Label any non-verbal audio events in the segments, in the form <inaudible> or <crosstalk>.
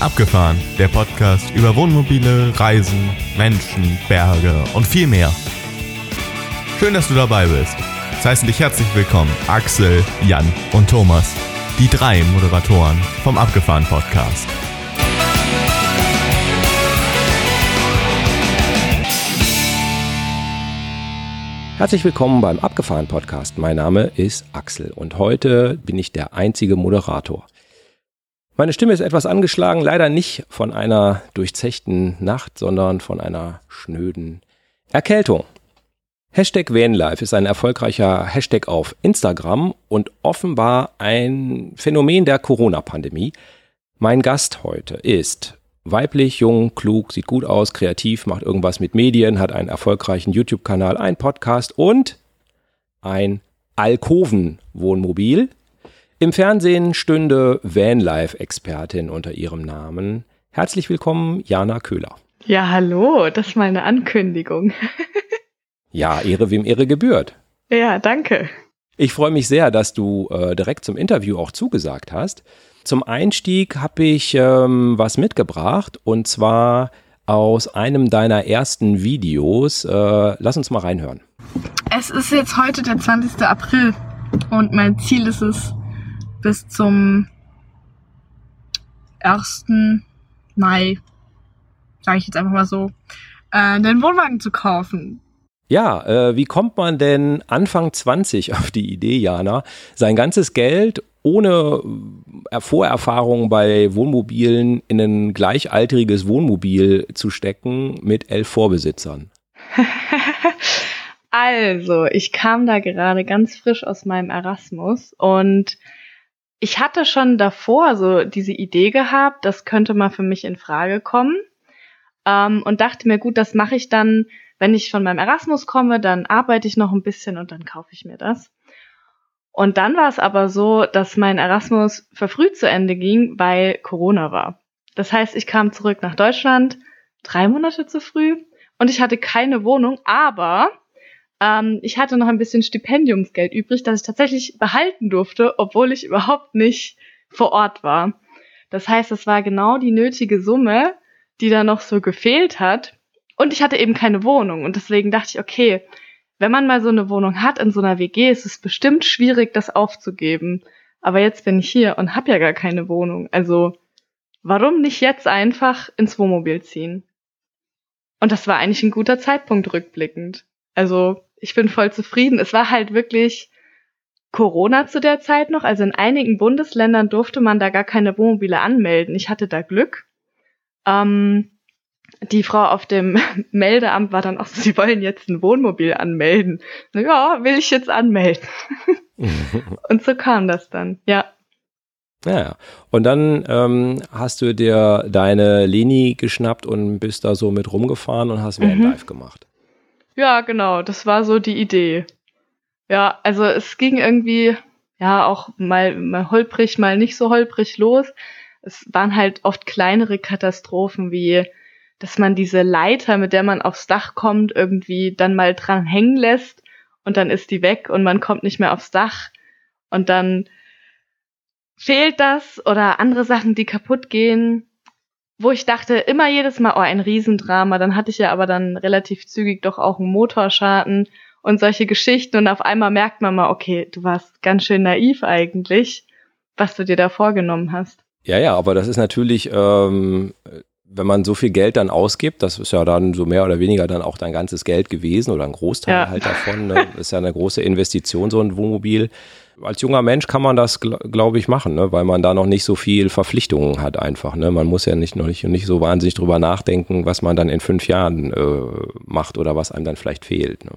Abgefahren, der Podcast über Wohnmobile, Reisen, Menschen, Berge und viel mehr. Schön, dass du dabei bist. Es heißen dich herzlich willkommen Axel, Jan und Thomas, die drei Moderatoren vom Abgefahren Podcast. Herzlich willkommen beim Abgefahren Podcast. Mein Name ist Axel und heute bin ich der einzige Moderator. Meine Stimme ist etwas angeschlagen, leider nicht von einer durchzechten Nacht, sondern von einer schnöden Erkältung. Hashtag Vanlife ist ein erfolgreicher Hashtag auf Instagram und offenbar ein Phänomen der Corona-Pandemie. Mein Gast heute ist Weiblich, jung, klug, sieht gut aus, kreativ, macht irgendwas mit Medien, hat einen erfolgreichen YouTube-Kanal, einen Podcast und ein Alkoven-Wohnmobil. Im Fernsehen stünde Vanlife-Expertin unter ihrem Namen. Herzlich willkommen, Jana Köhler. Ja, hallo, das ist meine Ankündigung. <laughs> ja, Ehre wem Ehre gebührt. Ja, danke. Ich freue mich sehr, dass du äh, direkt zum Interview auch zugesagt hast. Zum Einstieg habe ich ähm, was mitgebracht und zwar aus einem deiner ersten Videos. Äh, lass uns mal reinhören. Es ist jetzt heute der 20. April und mein Ziel ist es, bis zum 1. Mai, sage ich jetzt einfach mal so, äh, den Wohnwagen zu kaufen. Ja, äh, wie kommt man denn Anfang 20 auf die Idee, Jana, sein ganzes Geld ohne äh, Vorerfahrung bei Wohnmobilen in ein gleichaltriges Wohnmobil zu stecken mit elf Vorbesitzern? <laughs> also, ich kam da gerade ganz frisch aus meinem Erasmus und ich hatte schon davor so diese Idee gehabt, das könnte mal für mich in Frage kommen ähm, und dachte mir, gut, das mache ich dann, wenn ich von meinem Erasmus komme, dann arbeite ich noch ein bisschen und dann kaufe ich mir das. Und dann war es aber so, dass mein Erasmus verfrüht zu Ende ging, weil Corona war. Das heißt, ich kam zurück nach Deutschland drei Monate zu früh und ich hatte keine Wohnung, aber ähm, ich hatte noch ein bisschen Stipendiumsgeld übrig, das ich tatsächlich behalten durfte, obwohl ich überhaupt nicht vor Ort war. Das heißt, es war genau die nötige Summe, die da noch so gefehlt hat. Und ich hatte eben keine Wohnung und deswegen dachte ich, okay, wenn man mal so eine Wohnung hat in so einer WG, ist es bestimmt schwierig, das aufzugeben. Aber jetzt bin ich hier und habe ja gar keine Wohnung. Also warum nicht jetzt einfach ins Wohnmobil ziehen? Und das war eigentlich ein guter Zeitpunkt rückblickend. Also ich bin voll zufrieden. Es war halt wirklich Corona zu der Zeit noch. Also in einigen Bundesländern durfte man da gar keine Wohnmobile anmelden. Ich hatte da Glück. Ähm, die Frau auf dem <laughs> Meldeamt war dann auch so, sie wollen jetzt ein Wohnmobil anmelden. So, ja, will ich jetzt anmelden. <laughs> und so kam das dann, ja. Ja, und dann ähm, hast du dir deine Leni geschnappt und bist da so mit rumgefahren und hast Vanlife mhm. gemacht. Ja, genau, das war so die Idee. Ja, also es ging irgendwie, ja, auch mal, mal holprig, mal nicht so holprig los. Es waren halt oft kleinere Katastrophen wie dass man diese Leiter, mit der man aufs Dach kommt, irgendwie dann mal dran hängen lässt und dann ist die weg und man kommt nicht mehr aufs Dach und dann fehlt das oder andere Sachen, die kaputt gehen, wo ich dachte, immer jedes Mal, oh, ein Riesendrama, dann hatte ich ja aber dann relativ zügig doch auch einen Motorschaden und solche Geschichten und auf einmal merkt man mal, okay, du warst ganz schön naiv eigentlich, was du dir da vorgenommen hast. Ja, ja, aber das ist natürlich ähm, wenn man so viel Geld dann ausgibt, das ist ja dann so mehr oder weniger dann auch dein ganzes Geld gewesen oder ein Großteil ja. halt davon, ne? ist ja eine große Investition, so ein Wohnmobil. Als junger Mensch kann man das, glaube ich, machen, ne? weil man da noch nicht so viel Verpflichtungen hat einfach. Ne? Man muss ja nicht noch nicht, nicht so wahnsinnig drüber nachdenken, was man dann in fünf Jahren äh, macht oder was einem dann vielleicht fehlt. Ne?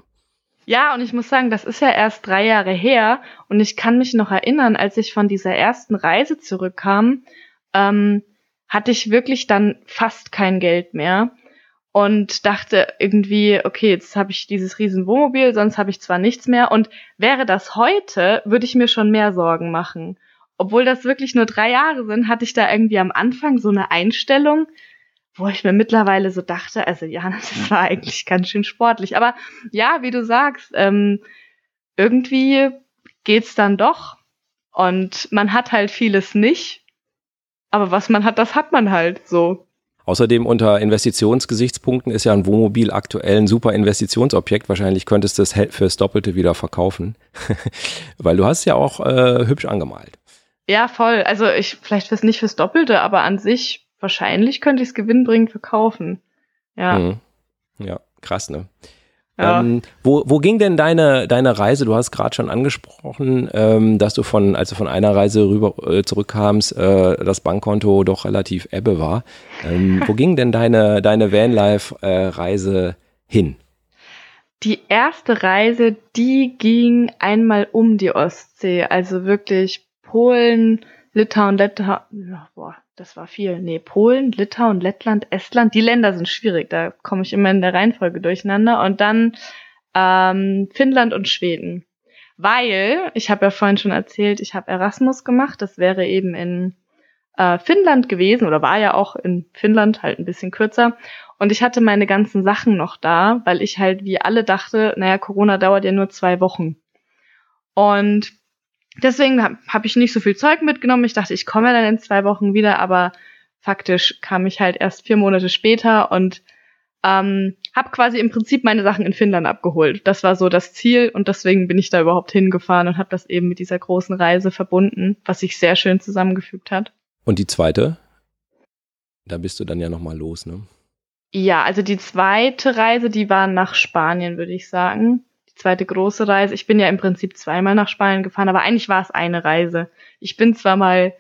Ja, und ich muss sagen, das ist ja erst drei Jahre her und ich kann mich noch erinnern, als ich von dieser ersten Reise zurückkam, ähm, hatte ich wirklich dann fast kein Geld mehr und dachte irgendwie, okay, jetzt habe ich dieses riesen Wohnmobil, sonst habe ich zwar nichts mehr und wäre das heute, würde ich mir schon mehr Sorgen machen. Obwohl das wirklich nur drei Jahre sind, hatte ich da irgendwie am Anfang so eine Einstellung, wo ich mir mittlerweile so dachte, also ja, das war eigentlich ganz schön sportlich. Aber ja, wie du sagst, ähm, irgendwie geht's dann doch. Und man hat halt vieles nicht Aber was man hat, das hat man halt so. Außerdem unter Investitionsgesichtspunkten ist ja ein Wohnmobil aktuell ein super Investitionsobjekt. Wahrscheinlich könntest du es fürs Doppelte wieder verkaufen, <laughs> weil du hast ja auch äh, hübsch angemalt. Ja, voll. Also ich vielleicht fürs nicht fürs Doppelte, aber an sich wahrscheinlich könnte ich es gewinnbringend verkaufen. Ja. Mhm. Ja, krass, ne? Ja. Ähm, wo, wo ging denn deine, deine Reise? Du hast gerade schon angesprochen, ähm, dass du von, als du von einer Reise rüber äh, zurückkamst, äh, das Bankkonto doch relativ ebbe war. Ähm, <laughs> wo ging denn deine, deine Vanlife-Reise äh, hin? Die erste Reise, die ging einmal um die Ostsee, also wirklich Polen, Litauen, Litauen, boah, das war viel. Nee, Polen, Litauen, Lettland, Estland. Die Länder sind schwierig, da komme ich immer in der Reihenfolge durcheinander. Und dann ähm, Finnland und Schweden. Weil, ich habe ja vorhin schon erzählt, ich habe Erasmus gemacht. Das wäre eben in äh, Finnland gewesen oder war ja auch in Finnland, halt ein bisschen kürzer. Und ich hatte meine ganzen Sachen noch da, weil ich halt wie alle dachte, naja, Corona dauert ja nur zwei Wochen. Und deswegen habe hab ich nicht so viel Zeug mitgenommen. Ich dachte, ich komme dann in zwei Wochen wieder, aber faktisch kam ich halt erst vier Monate später und ähm, habe quasi im Prinzip meine Sachen in Finnland abgeholt. Das war so das Ziel und deswegen bin ich da überhaupt hingefahren und habe das eben mit dieser großen Reise verbunden, was sich sehr schön zusammengefügt hat. Und die zweite? Da bist du dann ja nochmal los, ne? Ja, also die zweite Reise, die war nach Spanien, würde ich sagen zweite große Reise. Ich bin ja im Prinzip zweimal nach Spanien gefahren, aber eigentlich war es eine Reise. Ich bin zwar mal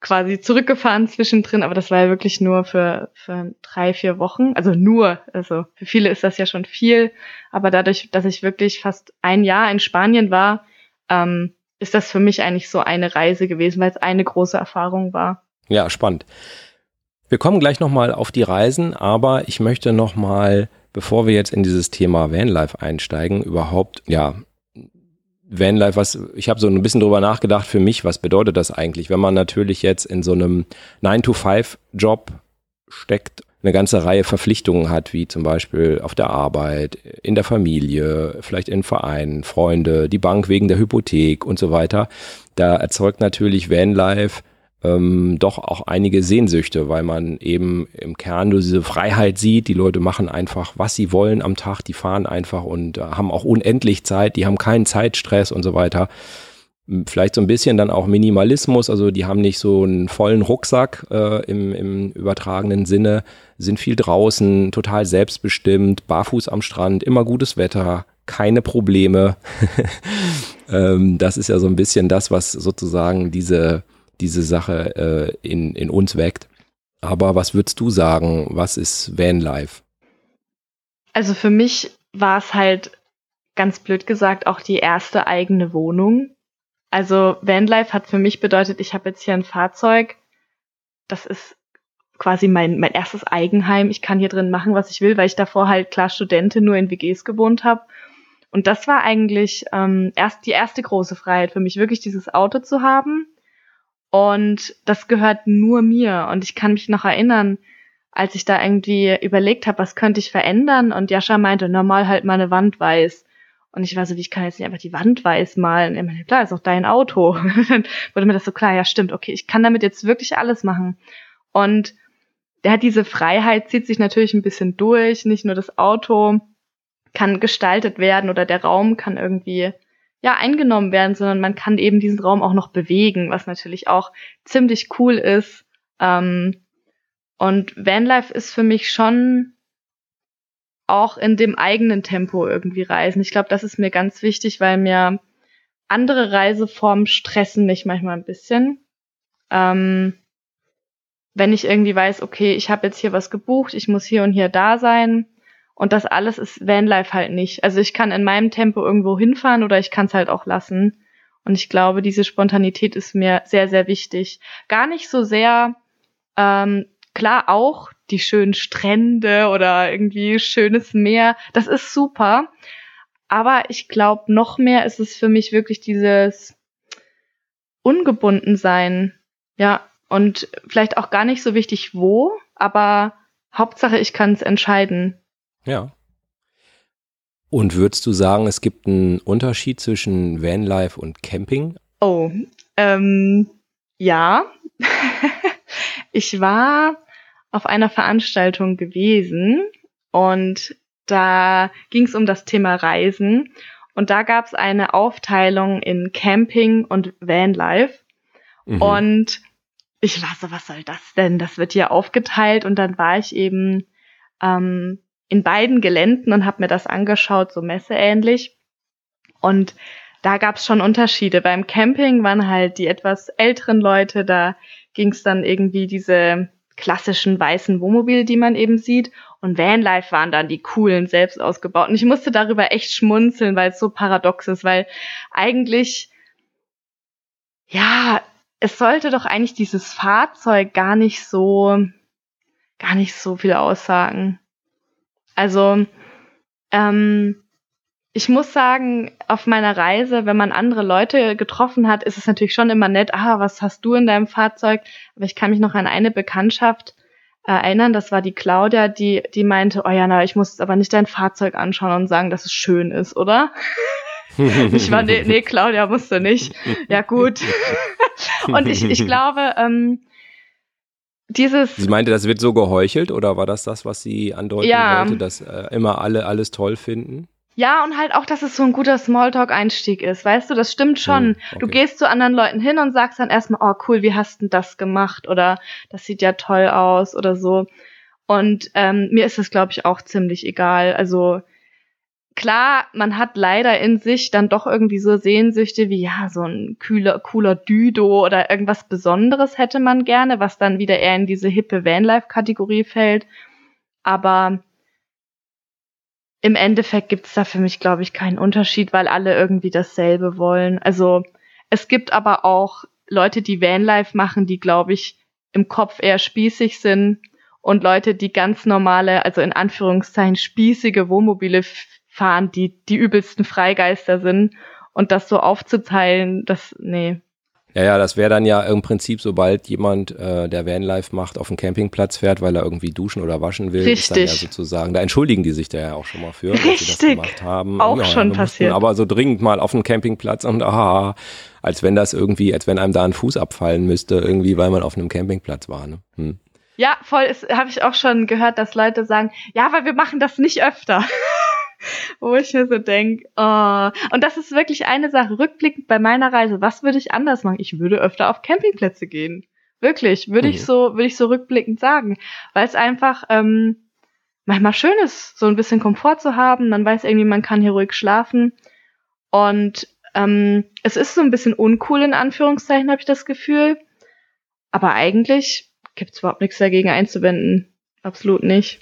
quasi zurückgefahren zwischendrin, aber das war ja wirklich nur für, für drei, vier Wochen. Also nur, also für viele ist das ja schon viel, aber dadurch, dass ich wirklich fast ein Jahr in Spanien war, ähm, ist das für mich eigentlich so eine Reise gewesen, weil es eine große Erfahrung war. Ja, spannend. Wir kommen gleich nochmal auf die Reisen, aber ich möchte nochmal bevor wir jetzt in dieses Thema Vanlife einsteigen, überhaupt, ja, Vanlife, was, ich habe so ein bisschen drüber nachgedacht für mich, was bedeutet das eigentlich, wenn man natürlich jetzt in so einem 9-to-5-Job steckt, eine ganze Reihe Verpflichtungen hat, wie zum Beispiel auf der Arbeit, in der Familie, vielleicht in Vereinen, Freunde, die Bank wegen der Hypothek und so weiter. Da erzeugt natürlich Vanlife ähm, doch auch einige Sehnsüchte, weil man eben im Kern diese Freiheit sieht. Die Leute machen einfach, was sie wollen am Tag, die fahren einfach und äh, haben auch unendlich Zeit, die haben keinen Zeitstress und so weiter. Vielleicht so ein bisschen dann auch Minimalismus, also die haben nicht so einen vollen Rucksack äh, im, im übertragenen Sinne, sind viel draußen, total selbstbestimmt, barfuß am Strand, immer gutes Wetter, keine Probleme. <laughs> ähm, das ist ja so ein bisschen das, was sozusagen diese diese Sache äh, in, in uns weckt. Aber was würdest du sagen, was ist Vanlife? Also für mich war es halt ganz blöd gesagt auch die erste eigene Wohnung. Also Vanlife hat für mich bedeutet, ich habe jetzt hier ein Fahrzeug, das ist quasi mein, mein erstes Eigenheim. Ich kann hier drin machen, was ich will, weil ich davor halt klar Studentin nur in WGs gewohnt habe. Und das war eigentlich ähm, erst die erste große Freiheit für mich, wirklich dieses Auto zu haben und das gehört nur mir. Und ich kann mich noch erinnern, als ich da irgendwie überlegt habe, was könnte ich verändern. Und Jascha meinte, normal halt meine Wand weiß. Und ich war so, wie ich kann jetzt nicht einfach die Wand weiß malen. Ich meine, klar, ist auch dein Auto. <laughs> dann wurde mir das so klar, ja stimmt, okay, ich kann damit jetzt wirklich alles machen. Und der hat diese Freiheit, zieht sich natürlich ein bisschen durch. Nicht nur das Auto kann gestaltet werden oder der Raum kann irgendwie ja eingenommen werden, sondern man kann eben diesen Raum auch noch bewegen, was natürlich auch ziemlich cool ist. Ähm, und Vanlife ist für mich schon auch in dem eigenen Tempo irgendwie reisen. Ich glaube, das ist mir ganz wichtig, weil mir andere Reiseformen stressen mich manchmal ein bisschen. Ähm, wenn ich irgendwie weiß, okay, ich habe jetzt hier was gebucht, ich muss hier und hier da sein, und das alles ist Vanlife halt nicht. Also ich kann in meinem Tempo irgendwo hinfahren oder ich kann es halt auch lassen. Und ich glaube, diese Spontanität ist mir sehr, sehr wichtig. Gar nicht so sehr, ähm, klar auch die schönen Strände oder irgendwie schönes Meer. Das ist super. Aber ich glaube, noch mehr ist es für mich wirklich dieses ungebunden sein. Ja, und vielleicht auch gar nicht so wichtig wo, aber Hauptsache ich kann es entscheiden. Ja. Und würdest du sagen, es gibt einen Unterschied zwischen Vanlife und Camping? Oh, ähm, ja. <laughs> Ich war auf einer Veranstaltung gewesen und da ging es um das Thema Reisen und da gab es eine Aufteilung in Camping und Vanlife mhm. und ich war so, was soll das denn? Das wird hier aufgeteilt und dann war ich eben ähm, in beiden Geländen und habe mir das angeschaut, so messeähnlich. Und da gab es schon Unterschiede. Beim Camping waren halt die etwas älteren Leute, da ging es dann irgendwie diese klassischen weißen Wohnmobile, die man eben sieht. Und Vanlife waren dann die coolen, selbst ausgebauten. Ich musste darüber echt schmunzeln, weil es so paradox ist, weil eigentlich, ja, es sollte doch eigentlich dieses Fahrzeug gar nicht so, gar nicht so viel aussagen. Also, ähm, ich muss sagen, auf meiner Reise, wenn man andere Leute getroffen hat, ist es natürlich schon immer nett, ah, was hast du in deinem Fahrzeug? Aber ich kann mich noch an eine Bekanntschaft äh, erinnern, das war die Claudia, die, die meinte, oh ja, na, ich muss aber nicht dein Fahrzeug anschauen und sagen, dass es schön ist, oder? <laughs> ich war, nee, nee, Claudia musste nicht. Ja, gut. <laughs> und ich, ich glaube, ähm, dieses. Sie meinte, das wird so geheuchelt oder war das das, was sie andeuten ja. wollte, dass äh, immer alle alles toll finden? Ja, und halt auch, dass es so ein guter Smalltalk-Einstieg ist, weißt du, das stimmt schon. Hm, okay. Du gehst zu anderen Leuten hin und sagst dann erstmal, oh cool, wie hast du das gemacht? Oder das sieht ja toll aus oder so. Und ähm, mir ist es, glaube ich, auch ziemlich egal. Also klar, man hat leider in sich dann doch irgendwie so Sehnsüchte wie, ja, so ein kühler, cooler Düdo oder irgendwas Besonderes hätte man gerne, was dann wieder eher in diese hippe Vanlife-Kategorie fällt. Aber im Endeffekt gibt es da für mich, glaube ich, keinen Unterschied, weil alle irgendwie dasselbe wollen. Also es gibt aber auch Leute, die Vanlife machen, die, glaube ich, im Kopf eher spießig sind und Leute, die ganz normale, also in Anführungszeichen spießige Wohnmobile fahren, die die übelsten Freigeister sind. Und das so aufzuteilen, das, nee. Ja, ja, das wäre dann ja im Prinzip, sobald jemand, äh, der Vanlife macht, auf den Campingplatz fährt, weil er irgendwie duschen oder waschen will, Richtig. ist dann ja sozusagen, da entschuldigen die sich da ja auch schon mal für, Richtig. dass sie das gemacht haben. Auch ja, schon passiert. Aber so dringend mal auf den Campingplatz und aha, als wenn das irgendwie, als wenn einem da ein Fuß abfallen müsste, irgendwie, weil man auf einem Campingplatz war. Ne? Hm. Ja, voll, habe ich auch schon gehört, dass Leute sagen, ja, weil wir machen das nicht öfter. <laughs> <laughs> wo ich mir so denke, oh. und das ist wirklich eine Sache, rückblickend bei meiner Reise, was würde ich anders machen? Ich würde öfter auf Campingplätze gehen. Wirklich, würde mhm. ich so, würde ich so rückblickend sagen. Weil es einfach ähm, manchmal schön ist, so ein bisschen Komfort zu haben. Man weiß irgendwie, man kann hier ruhig schlafen. Und ähm, es ist so ein bisschen uncool, in Anführungszeichen, habe ich das Gefühl. Aber eigentlich gibt es überhaupt nichts dagegen einzuwenden. Absolut nicht.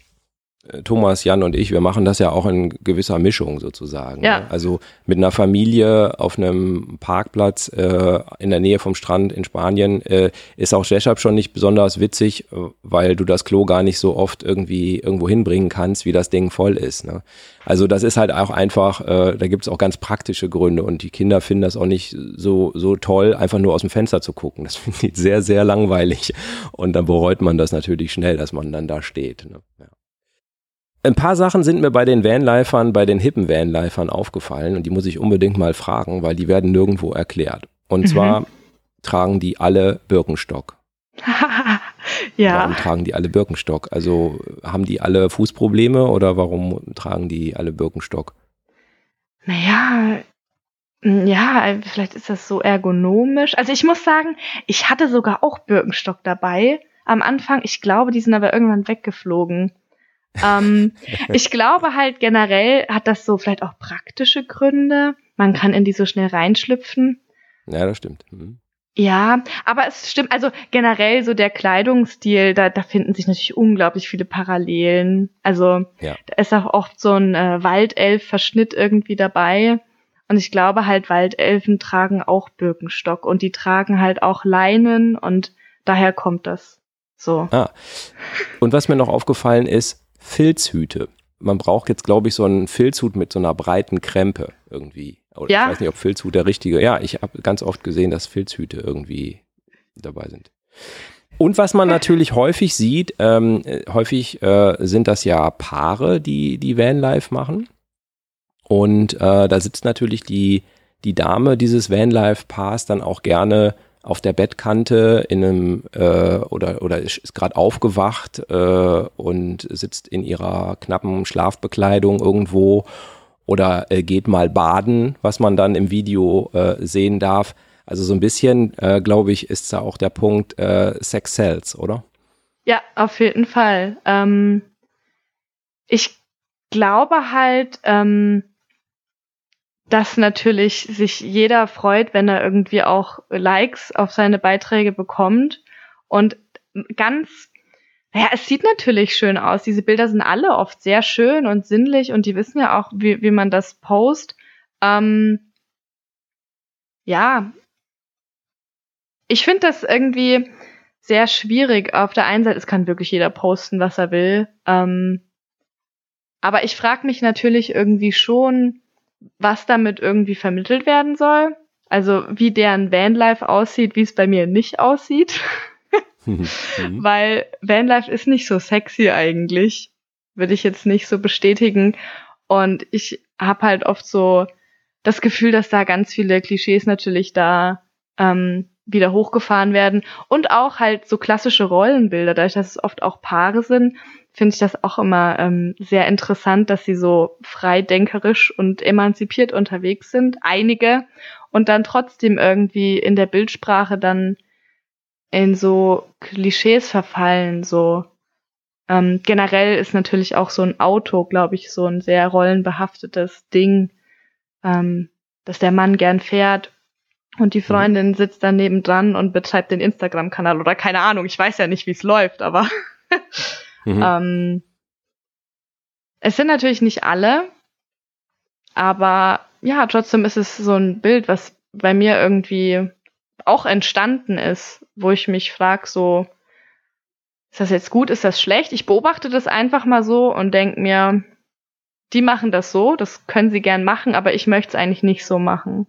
Thomas, Jan und ich, wir machen das ja auch in gewisser Mischung sozusagen. Ja. Ne? Also mit einer Familie auf einem Parkplatz äh, in der Nähe vom Strand in Spanien äh, ist auch deshalb schon nicht besonders witzig, weil du das Klo gar nicht so oft irgendwie irgendwo hinbringen kannst, wie das Ding voll ist. Ne? Also das ist halt auch einfach, äh, da gibt es auch ganz praktische Gründe und die Kinder finden das auch nicht so, so toll, einfach nur aus dem Fenster zu gucken. Das <laughs> finde ich sehr, sehr langweilig und dann bereut man das natürlich schnell, dass man dann da steht. Ne? Ja. Ein paar Sachen sind mir bei den Vanlifern, bei den hippen Vanlifern aufgefallen und die muss ich unbedingt mal fragen, weil die werden nirgendwo erklärt. Und mhm. zwar tragen die alle Birkenstock. <laughs> ja. Warum tragen die alle Birkenstock? Also haben die alle Fußprobleme oder warum tragen die alle Birkenstock? Naja, ja, vielleicht ist das so ergonomisch. Also ich muss sagen, ich hatte sogar auch Birkenstock dabei am Anfang. Ich glaube, die sind aber irgendwann weggeflogen ähm, <laughs> ich glaube halt generell hat das so vielleicht auch praktische Gründe. Man kann in die so schnell reinschlüpfen. Ja, das stimmt. Mhm. Ja, aber es stimmt, also generell so der Kleidungsstil, da, da finden sich natürlich unglaublich viele Parallelen. Also ja. da ist auch oft so ein äh, Waldelf-Verschnitt irgendwie dabei. Und ich glaube halt, Waldelfen tragen auch Birkenstock und die tragen halt auch Leinen und daher kommt das so. Ah. Und was mir noch aufgefallen ist, Filzhüte. Man braucht jetzt, glaube ich, so einen Filzhut mit so einer breiten Krempe irgendwie. Oder ja. Ich weiß nicht, ob Filzhut der richtige. Ja, ich habe ganz oft gesehen, dass Filzhüte irgendwie dabei sind. Und was man natürlich häufig sieht, ähm, häufig äh, sind das ja Paare, die die Vanlife machen. Und äh, da sitzt natürlich die, die Dame dieses Vanlife-Paars dann auch gerne auf der Bettkante in einem äh, oder oder ist gerade aufgewacht äh, und sitzt in ihrer knappen Schlafbekleidung irgendwo oder äh, geht mal baden, was man dann im Video äh, sehen darf. Also so ein bisschen, äh, glaube ich, ist da auch der Punkt äh, Sex Sells, oder? Ja, auf jeden Fall. Ähm, ich glaube halt, ähm, dass natürlich sich jeder freut, wenn er irgendwie auch Likes auf seine Beiträge bekommt. Und ganz, naja, es sieht natürlich schön aus. Diese Bilder sind alle oft sehr schön und sinnlich und die wissen ja auch, wie, wie man das post. Ähm, ja, ich finde das irgendwie sehr schwierig. Auf der einen Seite, es kann wirklich jeder posten, was er will. Ähm, aber ich frage mich natürlich irgendwie schon, was damit irgendwie vermittelt werden soll. Also wie deren Vanlife aussieht, wie es bei mir nicht aussieht. <laughs> Mhm. <laughs> Weil Vanlife ist nicht so sexy eigentlich. Würde ich jetzt nicht so bestätigen. Und ich habe halt oft so das Gefühl, dass da ganz viele Klischees natürlich da ähm, wieder hochgefahren werden. Und auch halt so klassische Rollenbilder, dadurch, dass es oft auch Paare sind, finde ich das auch immer ähm, sehr interessant, dass sie so freidenkerisch und emanzipiert unterwegs sind, einige, und dann trotzdem irgendwie in der Bildsprache dann in so Klischees verfallen, so ähm, generell ist natürlich auch so ein Auto, glaube ich, so ein sehr rollenbehaftetes Ding, ähm, dass der Mann gern fährt und die mhm. Freundin sitzt daneben dran und betreibt den Instagram-Kanal oder keine Ahnung, ich weiß ja nicht, wie es läuft, aber <laughs> Mhm. Ähm, es sind natürlich nicht alle, aber ja, trotzdem ist es so ein Bild, was bei mir irgendwie auch entstanden ist, wo ich mich frage, so, ist das jetzt gut, ist das schlecht? Ich beobachte das einfach mal so und denke mir, die machen das so, das können sie gern machen, aber ich möchte es eigentlich nicht so machen.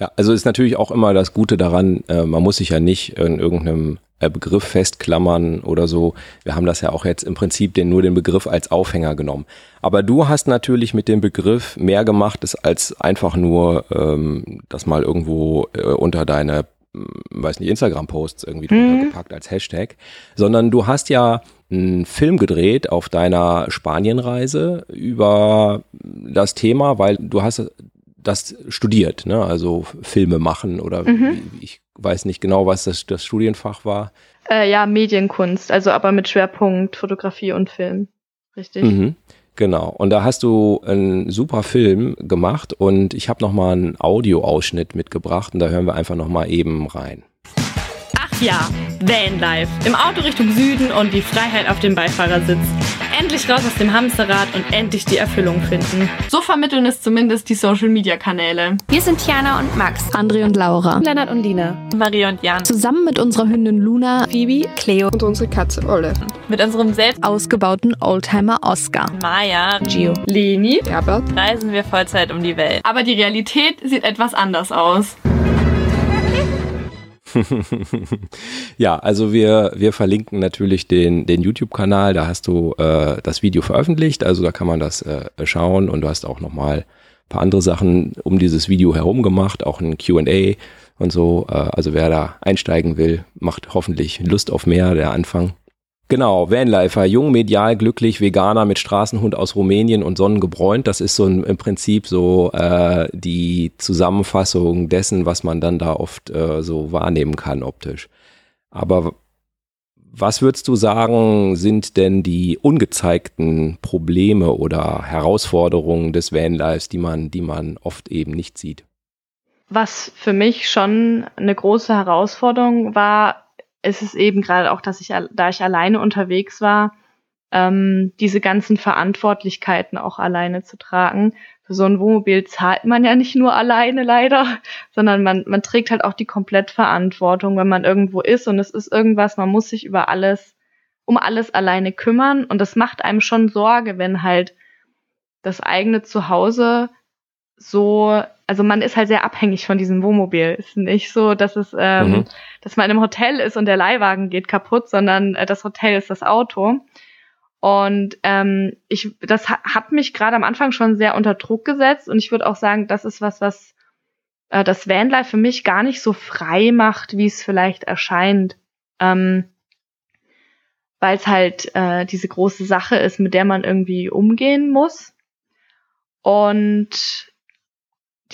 Ja, also ist natürlich auch immer das Gute daran, äh, man muss sich ja nicht in irgendeinem äh, Begriff festklammern oder so. Wir haben das ja auch jetzt im Prinzip den, nur den Begriff als Aufhänger genommen. Aber du hast natürlich mit dem Begriff mehr gemacht, als einfach nur ähm, das mal irgendwo äh, unter deine, hm, weiß nicht, Instagram-Posts irgendwie drunter mhm. gepackt als Hashtag, sondern du hast ja einen Film gedreht auf deiner Spanienreise über das Thema, weil du hast das studiert, ne? also Filme machen oder mhm. ich weiß nicht genau, was das, das Studienfach war. Äh, ja, Medienkunst, also aber mit Schwerpunkt Fotografie und Film. Richtig. Mhm, genau. Und da hast du einen super Film gemacht und ich habe nochmal einen Audioausschnitt mitgebracht und da hören wir einfach nochmal eben rein. Ja, Vanlife. Im Auto Richtung Süden und die Freiheit auf dem Beifahrersitz. Endlich raus aus dem Hamsterrad und endlich die Erfüllung finden. So vermitteln es zumindest die Social Media Kanäle. Wir sind Tiana und Max, André und Laura, Lennart und Lina, Maria und Jan. Zusammen mit unserer Hündin Luna, Phoebe, Cleo und unsere Katze Olle. Mit unserem selbst ausgebauten Oldtimer Oscar, Maya, Gio, Leni, Herbert reisen wir Vollzeit um die Welt. Aber die Realität sieht etwas anders aus. <laughs> ja, also wir, wir verlinken natürlich den, den YouTube-Kanal, da hast du äh, das Video veröffentlicht, also da kann man das äh, schauen und du hast auch nochmal ein paar andere Sachen um dieses Video herum gemacht, auch ein QA und so. Äh, also wer da einsteigen will, macht hoffentlich Lust auf mehr, der Anfang. Genau, Vanlifer, jung, medial, glücklich, Veganer mit Straßenhund aus Rumänien und sonnengebräunt. Das ist so ein, im Prinzip so äh, die Zusammenfassung dessen, was man dann da oft äh, so wahrnehmen kann optisch. Aber was würdest du sagen, sind denn die ungezeigten Probleme oder Herausforderungen des Vanlives, die man, die man oft eben nicht sieht? Was für mich schon eine große Herausforderung war, ist es eben gerade auch, dass ich, da ich alleine unterwegs war, ähm, diese ganzen Verantwortlichkeiten auch alleine zu tragen. Für so ein Wohnmobil zahlt man ja nicht nur alleine leider, sondern man, man trägt halt auch die Komplettverantwortung, wenn man irgendwo ist und es ist irgendwas, man muss sich über alles, um alles alleine kümmern und das macht einem schon Sorge, wenn halt das eigene Zuhause so, also man ist halt sehr abhängig von diesem Wohnmobil. Ist nicht so, dass es, ähm, mhm. dass man im Hotel ist und der Leihwagen geht kaputt, sondern äh, das Hotel ist das Auto. Und ähm, ich, das hat mich gerade am Anfang schon sehr unter Druck gesetzt und ich würde auch sagen, das ist was, was äh, das Vanlife für mich gar nicht so frei macht, wie es vielleicht erscheint. Ähm, weil es halt äh, diese große Sache ist, mit der man irgendwie umgehen muss. Und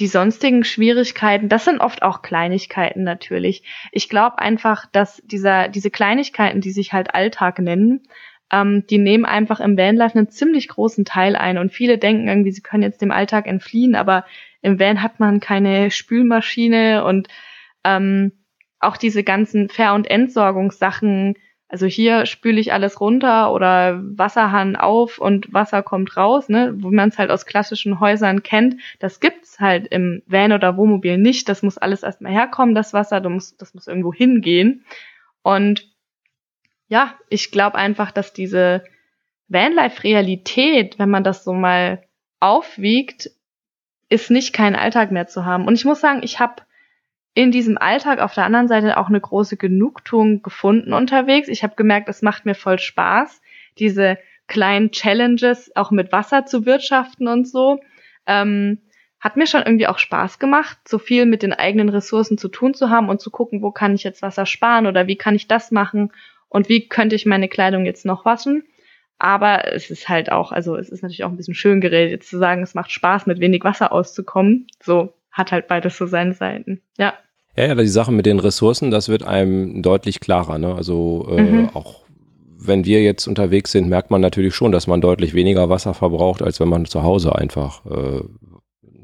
die sonstigen Schwierigkeiten, das sind oft auch Kleinigkeiten natürlich. Ich glaube einfach, dass dieser, diese Kleinigkeiten, die sich halt Alltag nennen, ähm, die nehmen einfach im Vanlife einen ziemlich großen Teil ein. Und viele denken irgendwie, sie können jetzt dem Alltag entfliehen, aber im Van hat man keine Spülmaschine und ähm, auch diese ganzen Ver- und Entsorgungssachen, also hier spüle ich alles runter oder Wasserhahn auf und Wasser kommt raus, ne, wo man es halt aus klassischen Häusern kennt. Das gibt's halt im Van oder Wohnmobil nicht. Das muss alles erstmal herkommen, das Wasser, das muss, das muss irgendwo hingehen. Und ja, ich glaube einfach, dass diese Vanlife-Realität, wenn man das so mal aufwiegt, ist nicht kein Alltag mehr zu haben. Und ich muss sagen, ich habe in diesem Alltag auf der anderen Seite auch eine große Genugtuung gefunden unterwegs. Ich habe gemerkt, es macht mir voll Spaß, diese kleinen Challenges auch mit Wasser zu wirtschaften und so. Ähm, hat mir schon irgendwie auch Spaß gemacht, so viel mit den eigenen Ressourcen zu tun zu haben und zu gucken, wo kann ich jetzt Wasser sparen oder wie kann ich das machen und wie könnte ich meine Kleidung jetzt noch waschen. Aber es ist halt auch, also es ist natürlich auch ein bisschen schön geredet zu sagen, es macht Spaß, mit wenig Wasser auszukommen. So hat halt beides so seine Seiten. Ja. Ja, ja, die Sache mit den Ressourcen, das wird einem deutlich klarer. Ne? Also äh, mhm. auch wenn wir jetzt unterwegs sind, merkt man natürlich schon, dass man deutlich weniger Wasser verbraucht, als wenn man zu Hause einfach äh,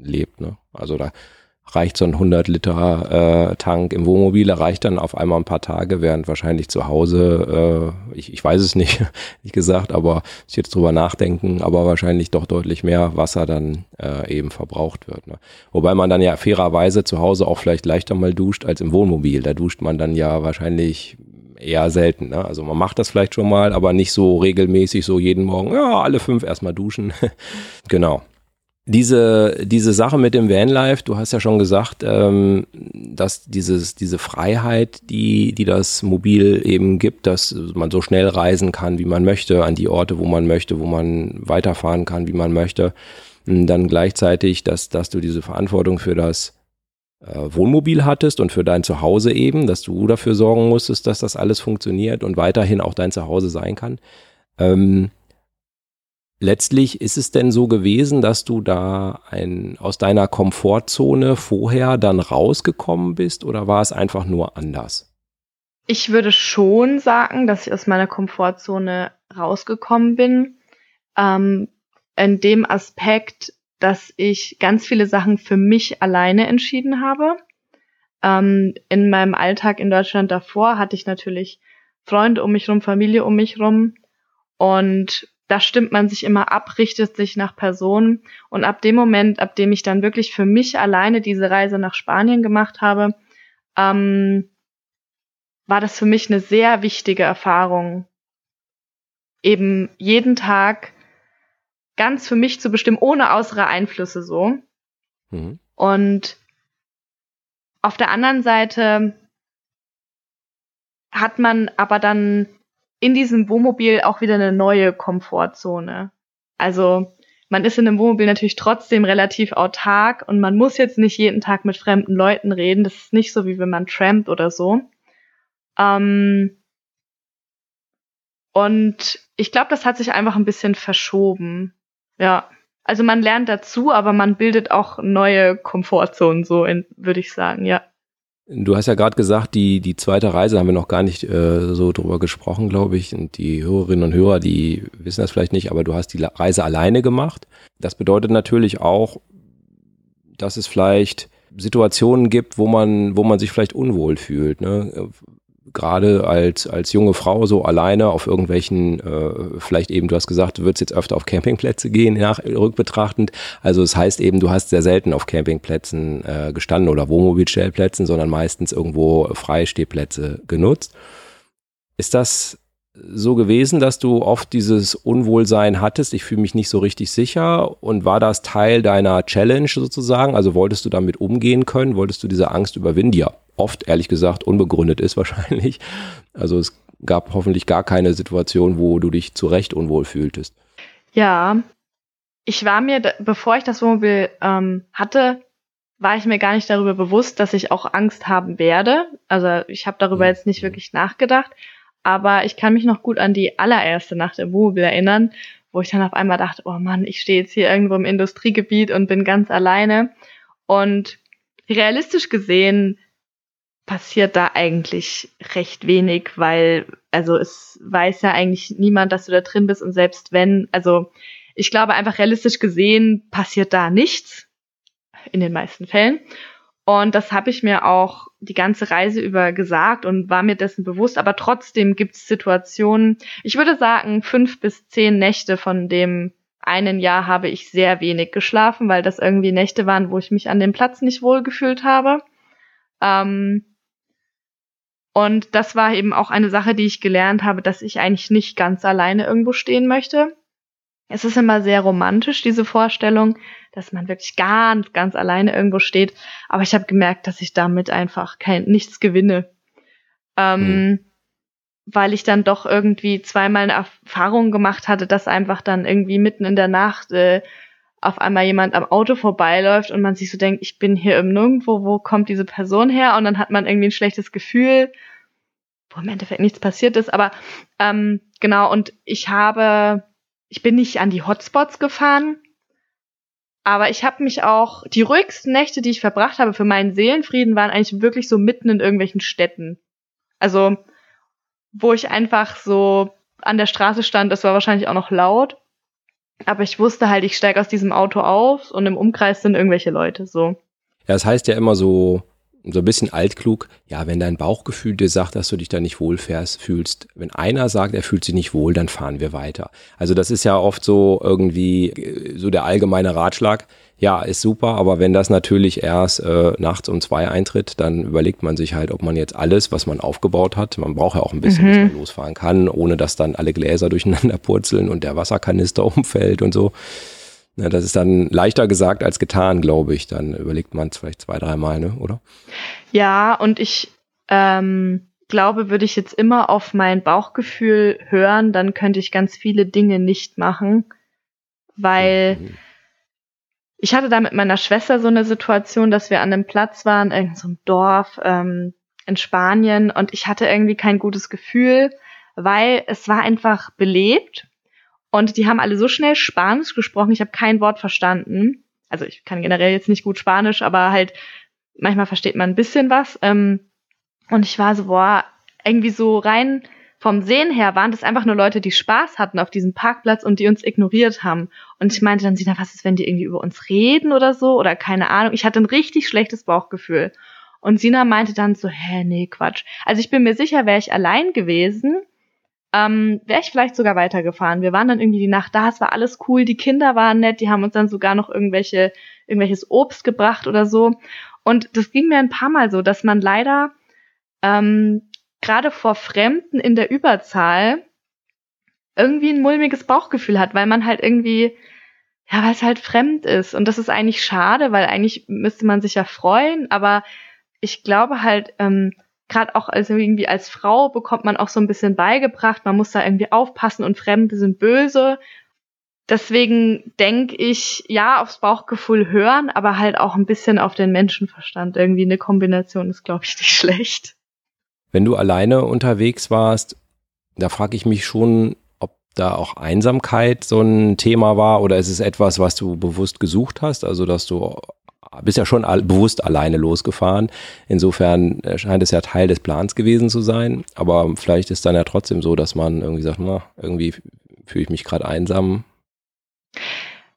lebt. Ne? Also da reicht so ein 100 Liter äh, Tank im Wohnmobil, reicht dann auf einmal ein paar Tage, während wahrscheinlich zu Hause, äh, ich, ich weiß es nicht, <laughs> nicht gesagt, aber ich jetzt drüber nachdenken, aber wahrscheinlich doch deutlich mehr Wasser dann äh, eben verbraucht wird. Ne? Wobei man dann ja fairerweise zu Hause auch vielleicht leichter mal duscht als im Wohnmobil. Da duscht man dann ja wahrscheinlich eher selten. Ne? Also man macht das vielleicht schon mal, aber nicht so regelmäßig, so jeden Morgen, ja, alle fünf erstmal duschen. <laughs> genau diese, diese Sache mit dem Vanlife, du hast ja schon gesagt, ähm, dass dieses, diese Freiheit, die, die das Mobil eben gibt, dass man so schnell reisen kann, wie man möchte, an die Orte, wo man möchte, wo man weiterfahren kann, wie man möchte. Und dann gleichzeitig, dass, dass du diese Verantwortung für das äh, Wohnmobil hattest und für dein Zuhause eben, dass du dafür sorgen musstest, dass das alles funktioniert und weiterhin auch dein Zuhause sein kann. Ähm, Letztlich ist es denn so gewesen, dass du da ein, aus deiner Komfortzone vorher dann rausgekommen bist oder war es einfach nur anders? Ich würde schon sagen, dass ich aus meiner Komfortzone rausgekommen bin. Ähm, in dem Aspekt, dass ich ganz viele Sachen für mich alleine entschieden habe. Ähm, in meinem Alltag in Deutschland davor hatte ich natürlich Freunde um mich rum, Familie um mich rum und da stimmt man sich immer ab, richtet sich nach Personen. Und ab dem Moment, ab dem ich dann wirklich für mich alleine diese Reise nach Spanien gemacht habe, ähm, war das für mich eine sehr wichtige Erfahrung, eben jeden Tag ganz für mich zu bestimmen, ohne äußere Einflüsse so. Mhm. Und auf der anderen Seite hat man aber dann in diesem Wohnmobil auch wieder eine neue Komfortzone. Also man ist in einem Wohnmobil natürlich trotzdem relativ autark und man muss jetzt nicht jeden Tag mit fremden Leuten reden. Das ist nicht so, wie wenn man trampt oder so. Ähm und ich glaube, das hat sich einfach ein bisschen verschoben. Ja. Also man lernt dazu, aber man bildet auch neue Komfortzonen, so würde ich sagen, ja. Du hast ja gerade gesagt, die, die zweite Reise haben wir noch gar nicht äh, so drüber gesprochen, glaube ich. Und die Hörerinnen und Hörer, die wissen das vielleicht nicht, aber du hast die Reise alleine gemacht. Das bedeutet natürlich auch, dass es vielleicht Situationen gibt, wo man, wo man sich vielleicht unwohl fühlt. Ne? Gerade als, als junge Frau so alleine auf irgendwelchen, äh, vielleicht eben, du hast gesagt, du würdest jetzt öfter auf Campingplätze gehen, nach, rückbetrachtend. Also es das heißt eben, du hast sehr selten auf Campingplätzen äh, gestanden oder Wohnmobilstellplätzen, sondern meistens irgendwo Freistehplätze genutzt. Ist das so gewesen, dass du oft dieses Unwohlsein hattest, ich fühle mich nicht so richtig sicher und war das Teil deiner Challenge sozusagen? Also wolltest du damit umgehen können? Wolltest du diese Angst überwinden, ja oft ehrlich gesagt unbegründet ist <laughs> wahrscheinlich? Also es gab hoffentlich gar keine Situation, wo du dich zu Recht unwohl fühltest. Ja, ich war mir, bevor ich das Wohnmobil ähm, hatte, war ich mir gar nicht darüber bewusst, dass ich auch Angst haben werde. Also ich habe darüber Mhm. jetzt nicht wirklich nachgedacht, aber ich kann mich noch gut an die allererste Nacht im Wohnmobil erinnern, wo ich dann auf einmal dachte, oh Mann, ich stehe jetzt hier irgendwo im Industriegebiet und bin ganz alleine. Und realistisch gesehen passiert da eigentlich recht wenig, weil also es weiß ja eigentlich niemand, dass du da drin bist und selbst wenn, also ich glaube einfach realistisch gesehen passiert da nichts in den meisten Fällen. Und das habe ich mir auch die ganze Reise über gesagt und war mir dessen bewusst. Aber trotzdem gibt es Situationen, ich würde sagen, fünf bis zehn Nächte von dem einen Jahr habe ich sehr wenig geschlafen, weil das irgendwie Nächte waren, wo ich mich an dem Platz nicht wohlgefühlt habe. Ähm, und das war eben auch eine Sache, die ich gelernt habe, dass ich eigentlich nicht ganz alleine irgendwo stehen möchte. Es ist immer sehr romantisch, diese Vorstellung, dass man wirklich ganz, ganz alleine irgendwo steht. Aber ich habe gemerkt, dass ich damit einfach kein nichts gewinne. Ähm, Weil ich dann doch irgendwie zweimal eine Erfahrung gemacht hatte, dass einfach dann irgendwie mitten in der Nacht äh, auf einmal jemand am Auto vorbeiläuft und man sich so denkt, ich bin hier im Nirgendwo, wo kommt diese Person her? Und dann hat man irgendwie ein schlechtes Gefühl, wo im Endeffekt nichts passiert ist. Aber ähm, genau, und ich habe, ich bin nicht an die Hotspots gefahren, aber ich habe mich auch, die ruhigsten Nächte, die ich verbracht habe für meinen Seelenfrieden, waren eigentlich wirklich so mitten in irgendwelchen Städten. Also, wo ich einfach so an der Straße stand, das war wahrscheinlich auch noch laut. Aber ich wusste halt, ich steige aus diesem Auto auf und im Umkreis sind irgendwelche Leute, so. Ja, das heißt ja immer so, so ein bisschen altklug, ja, wenn dein Bauchgefühl dir sagt, dass du dich da nicht wohl fährst, fühlst, wenn einer sagt, er fühlt sich nicht wohl, dann fahren wir weiter. Also das ist ja oft so irgendwie äh, so der allgemeine Ratschlag. Ja, ist super, aber wenn das natürlich erst äh, nachts um zwei eintritt, dann überlegt man sich halt, ob man jetzt alles, was man aufgebaut hat, man braucht ja auch ein bisschen, Mhm. bis man losfahren kann, ohne dass dann alle Gläser <laughs> durcheinander purzeln und der Wasserkanister <laughs> umfällt und so. Ja, das ist dann leichter gesagt als getan, glaube ich. Dann überlegt man es vielleicht zwei, dreimal, ne, oder? Ja, und ich ähm, glaube, würde ich jetzt immer auf mein Bauchgefühl hören, dann könnte ich ganz viele Dinge nicht machen, weil Mhm. ich hatte da mit meiner Schwester so eine Situation, dass wir an einem Platz waren, in so einem Dorf ähm, in Spanien und ich hatte irgendwie kein gutes Gefühl, weil es war einfach belebt und die haben alle so schnell Spanisch gesprochen, ich habe kein Wort verstanden. Also ich kann generell jetzt nicht gut Spanisch, aber halt manchmal versteht man ein bisschen was. Ähm, und ich war so, boah, irgendwie so rein vom Sehen her waren das einfach nur Leute, die Spaß hatten auf diesem Parkplatz und die uns ignoriert haben. Und ich meinte dann, Sina, was ist, wenn die irgendwie über uns reden oder so? Oder keine Ahnung. Ich hatte ein richtig schlechtes Bauchgefühl. Und Sina meinte dann so, hä, nee, Quatsch. Also ich bin mir sicher, wäre ich allein gewesen, ähm, wäre ich vielleicht sogar weitergefahren. Wir waren dann irgendwie die Nacht da, es war alles cool, die Kinder waren nett, die haben uns dann sogar noch irgendwelche, irgendwelches Obst gebracht oder so. Und das ging mir ein paar Mal so, dass man leider ähm, gerade vor Fremden in der Überzahl irgendwie ein mulmiges Bauchgefühl hat, weil man halt irgendwie, ja, weil es halt fremd ist. Und das ist eigentlich schade, weil eigentlich müsste man sich ja freuen, aber ich glaube halt, ähm, gerade auch als irgendwie als Frau bekommt man auch so ein bisschen beigebracht, man muss da irgendwie aufpassen und Fremde sind böse. Deswegen denke ich, ja, aufs Bauchgefühl hören, aber halt auch ein bisschen auf den Menschenverstand. Irgendwie eine Kombination ist, glaube ich, nicht <laughs> schlecht. Wenn du alleine unterwegs warst, da frage ich mich schon, ob da auch Einsamkeit so ein Thema war oder ist es etwas, was du bewusst gesucht hast, also dass du bist ja schon all, bewusst alleine losgefahren. Insofern scheint es ja Teil des Plans gewesen zu sein, aber vielleicht ist dann ja trotzdem so, dass man irgendwie sagt, na, irgendwie fühle ich mich gerade einsam.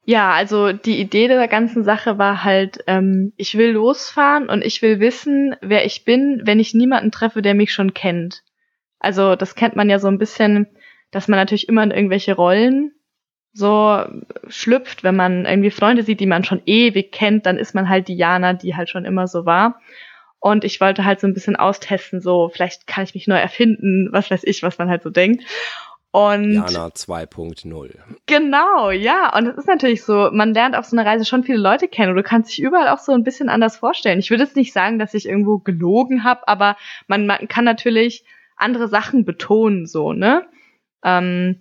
Ja, also die Idee der ganzen Sache war halt, ähm, ich will losfahren und ich will wissen, wer ich bin, wenn ich niemanden treffe, der mich schon kennt. Also das kennt man ja so ein bisschen, dass man natürlich immer in irgendwelche Rollen so schlüpft, wenn man irgendwie Freunde sieht, die man schon ewig kennt, dann ist man halt Diana, die halt schon immer so war. Und ich wollte halt so ein bisschen austesten, so vielleicht kann ich mich neu erfinden, was weiß ich, was man halt so denkt. Und Diana 2.0. Genau, ja. Und es ist natürlich so, man lernt auf so einer Reise schon viele Leute kennen und du kannst dich überall auch so ein bisschen anders vorstellen. Ich würde jetzt nicht sagen, dass ich irgendwo gelogen habe, aber man, man kann natürlich andere Sachen betonen, so, ne? Ähm,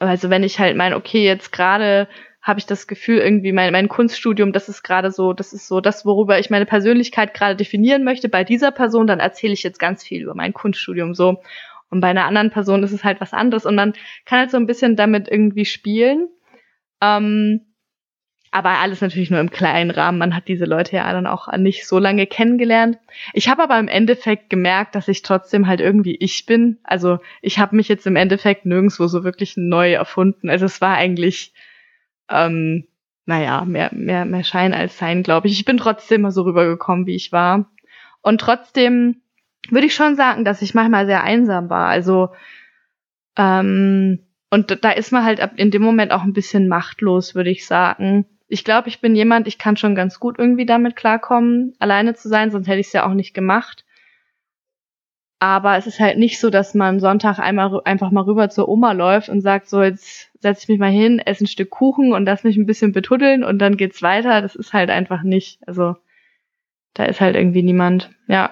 also wenn ich halt meine, okay, jetzt gerade habe ich das Gefühl, irgendwie mein, mein Kunststudium, das ist gerade so, das ist so das, worüber ich meine Persönlichkeit gerade definieren möchte. Bei dieser Person, dann erzähle ich jetzt ganz viel über mein Kunststudium so. Und bei einer anderen Person ist es halt was anderes. Und man kann halt so ein bisschen damit irgendwie spielen. Ähm, aber alles natürlich nur im kleinen Rahmen. Man hat diese Leute ja dann auch nicht so lange kennengelernt. Ich habe aber im Endeffekt gemerkt, dass ich trotzdem halt irgendwie ich bin. Also ich habe mich jetzt im Endeffekt nirgendwo so wirklich neu erfunden. Also es war eigentlich ähm, naja, mehr, mehr, mehr Schein als Sein, glaube ich. Ich bin trotzdem immer so rübergekommen, wie ich war. Und trotzdem würde ich schon sagen, dass ich manchmal sehr einsam war. Also, ähm, und da ist man halt in dem Moment auch ein bisschen machtlos, würde ich sagen. Ich glaube, ich bin jemand, ich kann schon ganz gut irgendwie damit klarkommen, alleine zu sein, sonst hätte ich es ja auch nicht gemacht. Aber es ist halt nicht so, dass man Sonntag einmal einfach mal rüber zur Oma läuft und sagt, so jetzt setze ich mich mal hin, esse ein Stück Kuchen und lass mich ein bisschen betuddeln und dann geht's weiter. Das ist halt einfach nicht. Also da ist halt irgendwie niemand. Ja.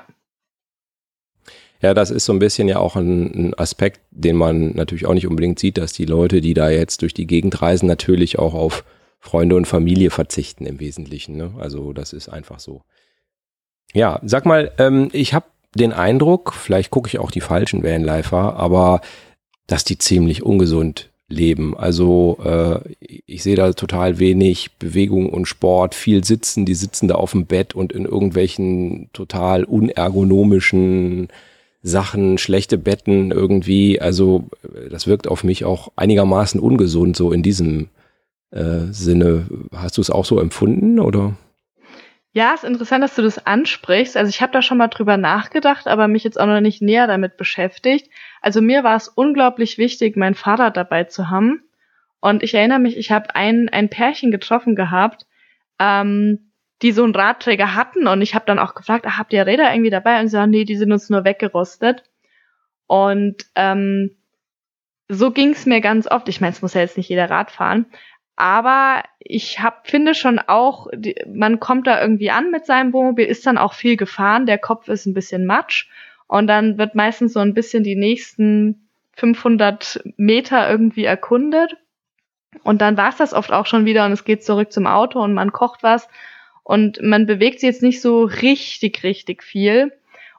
Ja, das ist so ein bisschen ja auch ein, ein, Aspekt, den man natürlich auch nicht unbedingt sieht, dass die Leute, die da jetzt durch die Gegend reisen, natürlich auch auf Freunde und Familie verzichten im Wesentlichen. Ne? Also das ist einfach so. Ja, sag mal, ähm, ich habe den Eindruck, vielleicht gucke ich auch die falschen Vanlifer, aber dass die ziemlich ungesund leben. Also äh, ich sehe da total wenig Bewegung und Sport, viel Sitzen, die sitzen da auf dem Bett und in irgendwelchen total unergonomischen Sachen, schlechte Betten irgendwie. Also das wirkt auf mich auch einigermaßen ungesund so in diesem äh, Sinne. Hast du es auch so empfunden oder? Ja, ist interessant, dass du das ansprichst. Also ich habe da schon mal drüber nachgedacht, aber mich jetzt auch noch nicht näher damit beschäftigt. Also mir war es unglaublich wichtig, meinen Vater dabei zu haben. Und ich erinnere mich, ich habe ein, ein Pärchen getroffen gehabt, ähm, die so einen Radträger hatten. Und ich habe dann auch gefragt, ah, habt ihr Räder irgendwie dabei? Und sie sagen, nee, die sind uns nur weggerostet. Und ähm, so ging es mir ganz oft. Ich meine, es muss ja jetzt nicht jeder Rad fahren, aber ich hab, finde schon auch, die, man kommt da irgendwie an mit seinem Wohnmobil, ist dann auch viel gefahren, der Kopf ist ein bisschen matsch. Und dann wird meistens so ein bisschen die nächsten 500 Meter irgendwie erkundet. Und dann war es das oft auch schon wieder und es geht zurück zum Auto und man kocht was. Und man bewegt sich jetzt nicht so richtig, richtig viel.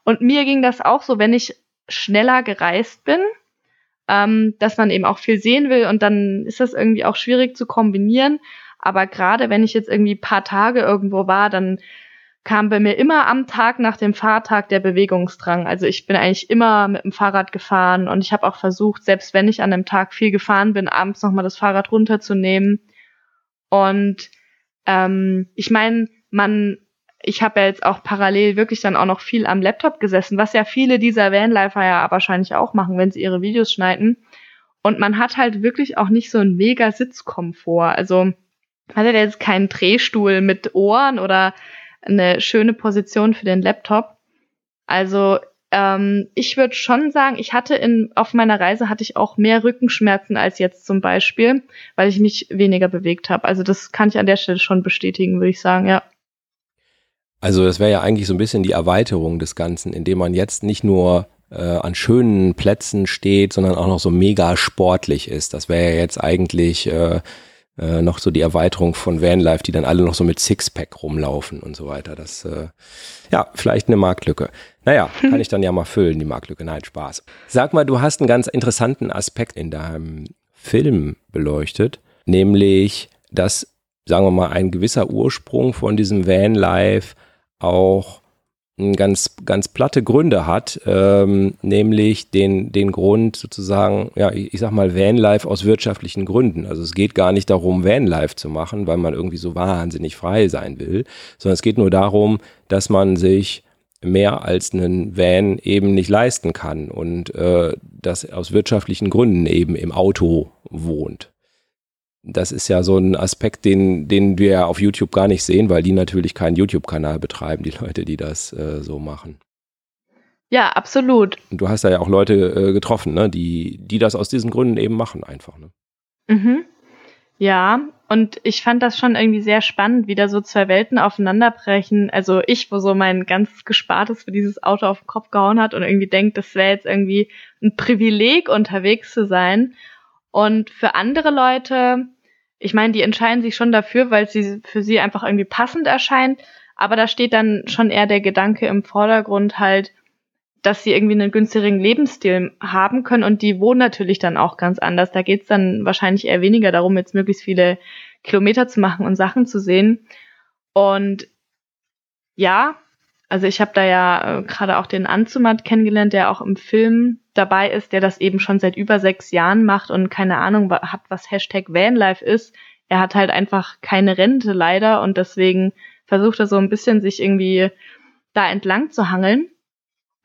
Und mir ging das auch so, wenn ich schneller gereist bin, ähm, dass man eben auch viel sehen will und dann ist das irgendwie auch schwierig zu kombinieren. Aber gerade wenn ich jetzt irgendwie paar Tage irgendwo war, dann kam bei mir immer am Tag nach dem Fahrtag der Bewegungsdrang. Also ich bin eigentlich immer mit dem Fahrrad gefahren und ich habe auch versucht, selbst wenn ich an einem Tag viel gefahren bin, abends nochmal das Fahrrad runterzunehmen. Und ähm, ich meine, man ich habe ja jetzt auch parallel wirklich dann auch noch viel am Laptop gesessen, was ja viele dieser Vanlifer ja wahrscheinlich auch machen, wenn sie ihre Videos schneiden. Und man hat halt wirklich auch nicht so einen mega Sitzkomfort. Also man hat ja jetzt keinen Drehstuhl mit Ohren oder eine schöne Position für den Laptop. Also ähm, ich würde schon sagen, ich hatte in auf meiner Reise hatte ich auch mehr Rückenschmerzen als jetzt zum Beispiel, weil ich mich weniger bewegt habe. Also das kann ich an der Stelle schon bestätigen, würde ich sagen, ja. Also das wäre ja eigentlich so ein bisschen die Erweiterung des Ganzen, indem man jetzt nicht nur äh, an schönen Plätzen steht, sondern auch noch so mega sportlich ist. Das wäre ja jetzt eigentlich äh, äh, noch so die Erweiterung von Vanlife, die dann alle noch so mit Sixpack rumlaufen und so weiter. Das, äh, ja, vielleicht eine Marktlücke. Naja, kann ich dann ja mal füllen, die Marktlücke. Nein, Spaß. Sag mal, du hast einen ganz interessanten Aspekt in deinem Film beleuchtet, nämlich, dass, sagen wir mal, ein gewisser Ursprung von diesem Vanlife auch ganz, ganz platte Gründe hat, ähm, nämlich den, den Grund sozusagen, ja, ich, sag mal Vanlife aus wirtschaftlichen Gründen. Also es geht gar nicht darum, Vanlife zu machen, weil man irgendwie so wahnsinnig frei sein will, sondern es geht nur darum, dass man sich mehr als einen Van eben nicht leisten kann und äh, das aus wirtschaftlichen Gründen eben im Auto wohnt das ist ja so ein Aspekt, den, den wir ja auf YouTube gar nicht sehen, weil die natürlich keinen YouTube-Kanal betreiben, die Leute, die das äh, so machen. Ja, absolut. Und du hast da ja auch Leute äh, getroffen, ne, die, die das aus diesen Gründen eben machen, einfach. Ne? Mhm. Ja, und ich fand das schon irgendwie sehr spannend, wie da so zwei Welten aufeinanderbrechen. Also ich, wo so mein ganzes Gespartes für dieses Auto auf den Kopf gehauen hat und irgendwie denkt, das wäre jetzt irgendwie ein Privileg, unterwegs zu sein. Und für andere Leute ich meine, die entscheiden sich schon dafür, weil sie für sie einfach irgendwie passend erscheint. Aber da steht dann schon eher der Gedanke im Vordergrund halt, dass sie irgendwie einen günstigeren Lebensstil haben können und die wohnen natürlich dann auch ganz anders. Da geht's dann wahrscheinlich eher weniger darum, jetzt möglichst viele Kilometer zu machen und Sachen zu sehen. Und ja, also ich habe da ja äh, gerade auch den Anzumat kennengelernt, der auch im Film dabei ist, der das eben schon seit über sechs Jahren macht und keine Ahnung hat, was Hashtag Vanlife ist. Er hat halt einfach keine Rente leider und deswegen versucht er so ein bisschen sich irgendwie da entlang zu hangeln.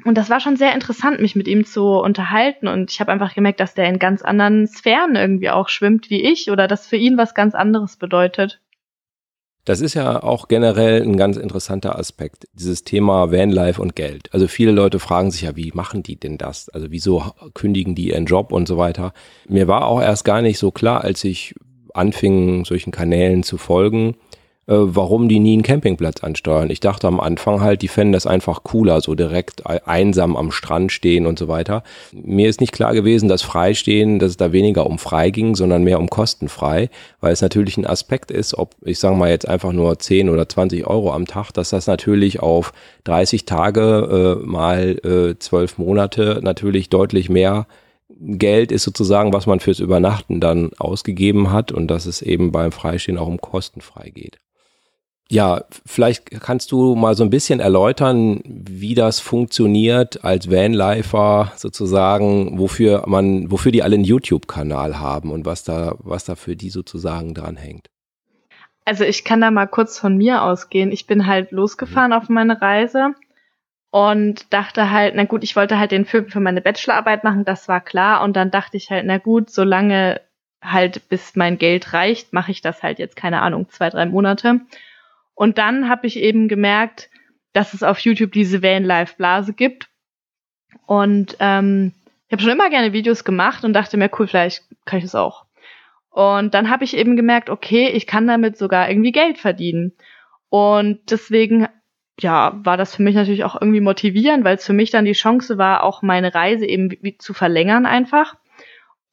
Und das war schon sehr interessant, mich mit ihm zu unterhalten. Und ich habe einfach gemerkt, dass der in ganz anderen Sphären irgendwie auch schwimmt wie ich oder dass für ihn was ganz anderes bedeutet. Das ist ja auch generell ein ganz interessanter Aspekt, dieses Thema Vanlife und Geld. Also viele Leute fragen sich ja, wie machen die denn das? Also wieso kündigen die ihren Job und so weiter? Mir war auch erst gar nicht so klar, als ich anfing, solchen Kanälen zu folgen, warum die nie einen Campingplatz ansteuern. Ich dachte am Anfang halt, die fänden das einfach cooler, so direkt einsam am Strand stehen und so weiter. Mir ist nicht klar gewesen, dass Freistehen, dass es da weniger um frei ging, sondern mehr um kostenfrei, weil es natürlich ein Aspekt ist, ob ich sage mal jetzt einfach nur 10 oder 20 Euro am Tag, dass das natürlich auf 30 Tage äh, mal äh, 12 Monate natürlich deutlich mehr Geld ist sozusagen, was man fürs Übernachten dann ausgegeben hat und dass es eben beim Freistehen auch um kostenfrei geht. Ja, vielleicht kannst du mal so ein bisschen erläutern, wie das funktioniert als Vanlifer sozusagen, wofür man, wofür die alle einen YouTube-Kanal haben und was da, was da für die sozusagen dranhängt. Also ich kann da mal kurz von mir ausgehen. Ich bin halt losgefahren mhm. auf meine Reise und dachte halt, na gut, ich wollte halt den Film für meine Bachelorarbeit machen, das war klar. Und dann dachte ich halt, na gut, solange halt bis mein Geld reicht, mache ich das halt jetzt, keine Ahnung, zwei, drei Monate. Und dann habe ich eben gemerkt, dass es auf YouTube diese Van-Life-Blase gibt. Und ähm, ich habe schon immer gerne Videos gemacht und dachte mir, cool, vielleicht kann ich das auch. Und dann habe ich eben gemerkt, okay, ich kann damit sogar irgendwie Geld verdienen. Und deswegen, ja, war das für mich natürlich auch irgendwie motivierend, weil es für mich dann die Chance war, auch meine Reise eben zu verlängern einfach.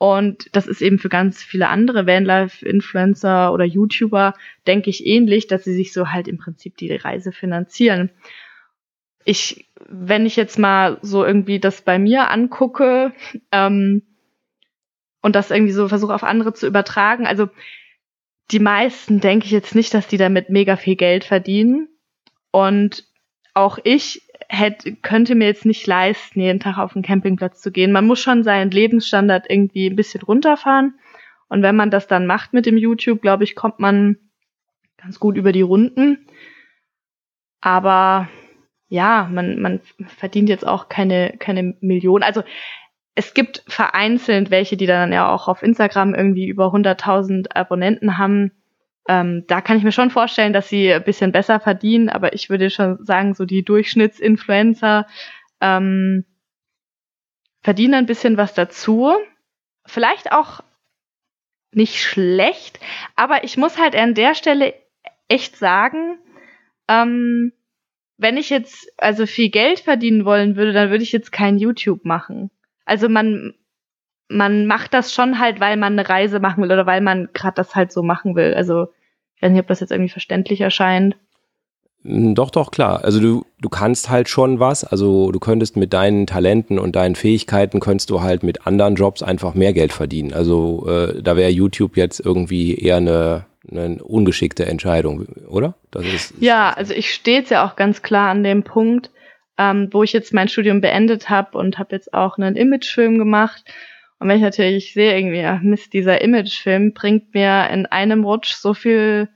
Und das ist eben für ganz viele andere Vanlife-Influencer oder YouTuber, denke ich, ähnlich, dass sie sich so halt im Prinzip die Reise finanzieren. Ich, wenn ich jetzt mal so irgendwie das bei mir angucke ähm, und das irgendwie so versuche auf andere zu übertragen, also die meisten denke ich jetzt nicht, dass die damit mega viel Geld verdienen. Und auch ich hätte, könnte mir jetzt nicht leisten, jeden Tag auf den Campingplatz zu gehen. Man muss schon seinen Lebensstandard irgendwie ein bisschen runterfahren. Und wenn man das dann macht mit dem YouTube, glaube ich, kommt man ganz gut über die Runden. Aber ja, man, man verdient jetzt auch keine, keine Millionen. Also es gibt vereinzelt welche, die dann ja auch auf Instagram irgendwie über 100.000 Abonnenten haben. Ähm, da kann ich mir schon vorstellen, dass sie ein bisschen besser verdienen, aber ich würde schon sagen, so die Durchschnittsinfluencer ähm, verdienen ein bisschen was dazu. Vielleicht auch nicht schlecht, aber ich muss halt an der Stelle echt sagen, ähm, wenn ich jetzt also viel Geld verdienen wollen würde, dann würde ich jetzt kein YouTube machen. Also man man macht das schon halt, weil man eine Reise machen will oder weil man gerade das halt so machen will. Also ich weiß nicht, ob das jetzt irgendwie verständlich erscheint. Hm, doch, doch, klar. Also du, du kannst halt schon was. Also du könntest mit deinen Talenten und deinen Fähigkeiten könntest du halt mit anderen Jobs einfach mehr Geld verdienen. Also äh, da wäre YouTube jetzt irgendwie eher eine, eine ungeschickte Entscheidung, oder? Das ist, ja, also ich stehe jetzt ja auch ganz klar an dem Punkt, ähm, wo ich jetzt mein Studium beendet habe und habe jetzt auch einen Imagefilm gemacht und wenn ich natürlich sehe, irgendwie, ach Mist, dieser Imagefilm bringt mir in einem Rutsch so viel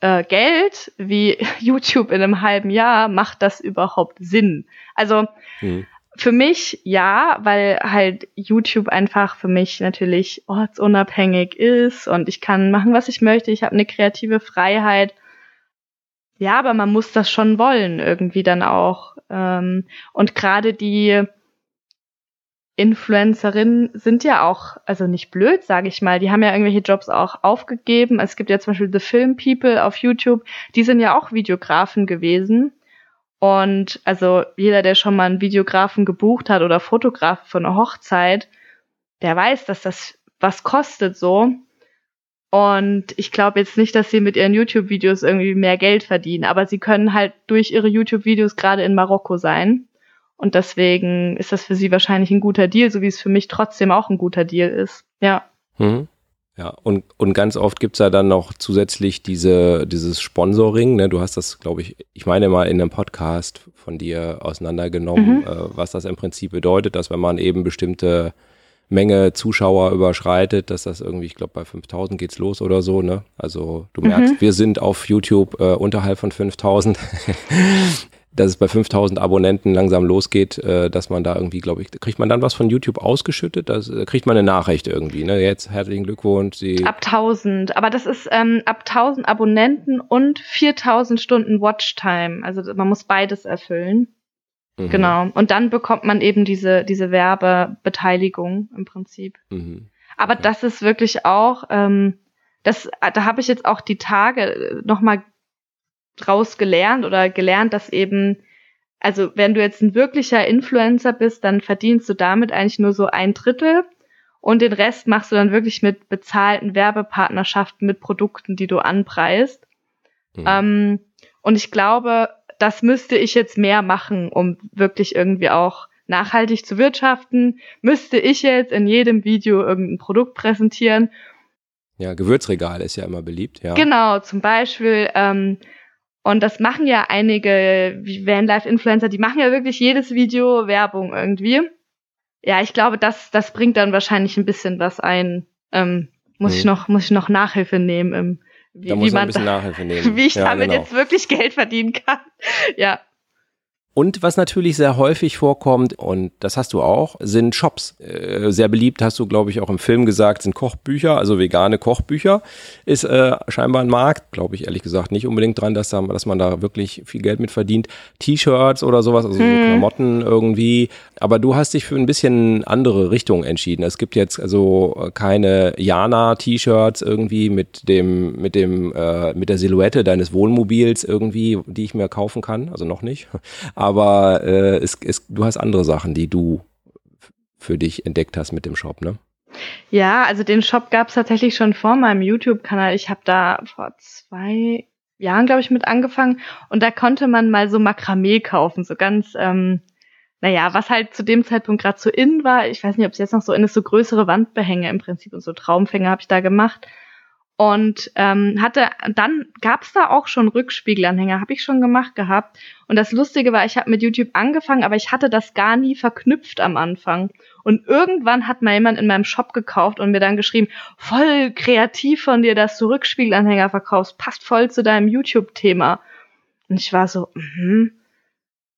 äh, Geld wie <laughs> YouTube in einem halben Jahr, macht das überhaupt Sinn? Also mhm. für mich ja, weil halt YouTube einfach für mich natürlich ortsunabhängig ist und ich kann machen, was ich möchte. Ich habe eine kreative Freiheit. Ja, aber man muss das schon wollen, irgendwie dann auch. Ähm, und gerade die Influencerinnen sind ja auch, also nicht blöd, sage ich mal, die haben ja irgendwelche Jobs auch aufgegeben. Es gibt ja zum Beispiel The Film People auf YouTube, die sind ja auch Videografen gewesen. Und also jeder, der schon mal einen Videografen gebucht hat oder Fotograf von einer Hochzeit, der weiß, dass das was kostet so. Und ich glaube jetzt nicht, dass sie mit ihren YouTube-Videos irgendwie mehr Geld verdienen, aber sie können halt durch ihre YouTube-Videos gerade in Marokko sein. Und deswegen ist das für sie wahrscheinlich ein guter Deal, so wie es für mich trotzdem auch ein guter Deal ist. Ja. Mhm. Ja, und, und ganz oft gibt's ja dann noch zusätzlich diese, dieses Sponsoring. Ne? Du hast das, glaube ich, ich meine mal in einem Podcast von dir auseinandergenommen, mhm. äh, was das im Prinzip bedeutet, dass wenn man eben bestimmte Menge Zuschauer überschreitet, dass das irgendwie, ich glaube, bei 5000 geht's los oder so. Ne? Also du merkst, mhm. wir sind auf YouTube äh, unterhalb von 5000. dass es bei 5000 Abonnenten langsam losgeht, äh, dass man da irgendwie, glaube ich, kriegt man dann was von YouTube ausgeschüttet? Da äh, kriegt man eine Nachricht irgendwie, ne? Jetzt herzlichen Glückwunsch. Sie ab 1000, aber das ist ähm, ab 1000 Abonnenten und 4000 Stunden Watchtime. Also man muss beides erfüllen. Mhm. Genau. Und dann bekommt man eben diese, diese Werbebeteiligung im Prinzip. Mhm. Aber okay. das ist wirklich auch, ähm, das, da habe ich jetzt auch die Tage nochmal draus gelernt oder gelernt, dass eben, also wenn du jetzt ein wirklicher Influencer bist, dann verdienst du damit eigentlich nur so ein Drittel und den Rest machst du dann wirklich mit bezahlten Werbepartnerschaften mit Produkten, die du anpreist. Mhm. Ähm, und ich glaube, das müsste ich jetzt mehr machen, um wirklich irgendwie auch nachhaltig zu wirtschaften. Müsste ich jetzt in jedem Video irgendein Produkt präsentieren. Ja, Gewürzregal ist ja immer beliebt, ja. Genau, zum Beispiel ähm, und das machen ja einige Vanlife-Influencer, die machen ja wirklich jedes Video Werbung irgendwie. Ja, ich glaube, das, das bringt dann wahrscheinlich ein bisschen was ein. Ähm, muss hm. ich noch, muss ich noch Nachhilfe nehmen, im, wie, da muss wie man, ein bisschen Nachhilfe nehmen. <laughs> wie ich ja, damit genau. jetzt wirklich Geld verdienen kann. ja. Und was natürlich sehr häufig vorkommt, und das hast du auch, sind Shops. Äh, sehr beliebt, hast du, glaube ich, auch im Film gesagt, sind Kochbücher, also vegane Kochbücher. Ist äh, scheinbar ein Markt, glaube ich ehrlich gesagt nicht unbedingt dran, dass, da, dass man da wirklich viel Geld mit verdient. T-Shirts oder sowas, also hm. so Klamotten irgendwie. Aber du hast dich für ein bisschen andere Richtung entschieden. Es gibt jetzt also keine Jana-T-Shirts irgendwie mit dem, mit dem, äh, mit der Silhouette deines Wohnmobils irgendwie, die ich mir kaufen kann. Also noch nicht aber äh, es, es, du hast andere Sachen, die du für dich entdeckt hast mit dem Shop, ne? Ja, also den Shop gab es tatsächlich schon vor meinem YouTube-Kanal. Ich habe da vor zwei Jahren, glaube ich, mit angefangen und da konnte man mal so Makramee kaufen, so ganz, ähm, naja, was halt zu dem Zeitpunkt gerade so in war. Ich weiß nicht, ob es jetzt noch so in ist, so größere Wandbehänge im Prinzip und so Traumfänger habe ich da gemacht. Und ähm, hatte, dann gab's da auch schon Rückspiegelanhänger, habe ich schon gemacht gehabt. Und das Lustige war, ich habe mit YouTube angefangen, aber ich hatte das gar nie verknüpft am Anfang. Und irgendwann hat mal jemand in meinem Shop gekauft und mir dann geschrieben, voll kreativ von dir, dass du Rückspiegelanhänger verkaufst, passt voll zu deinem YouTube-Thema. Und ich war so, mhm.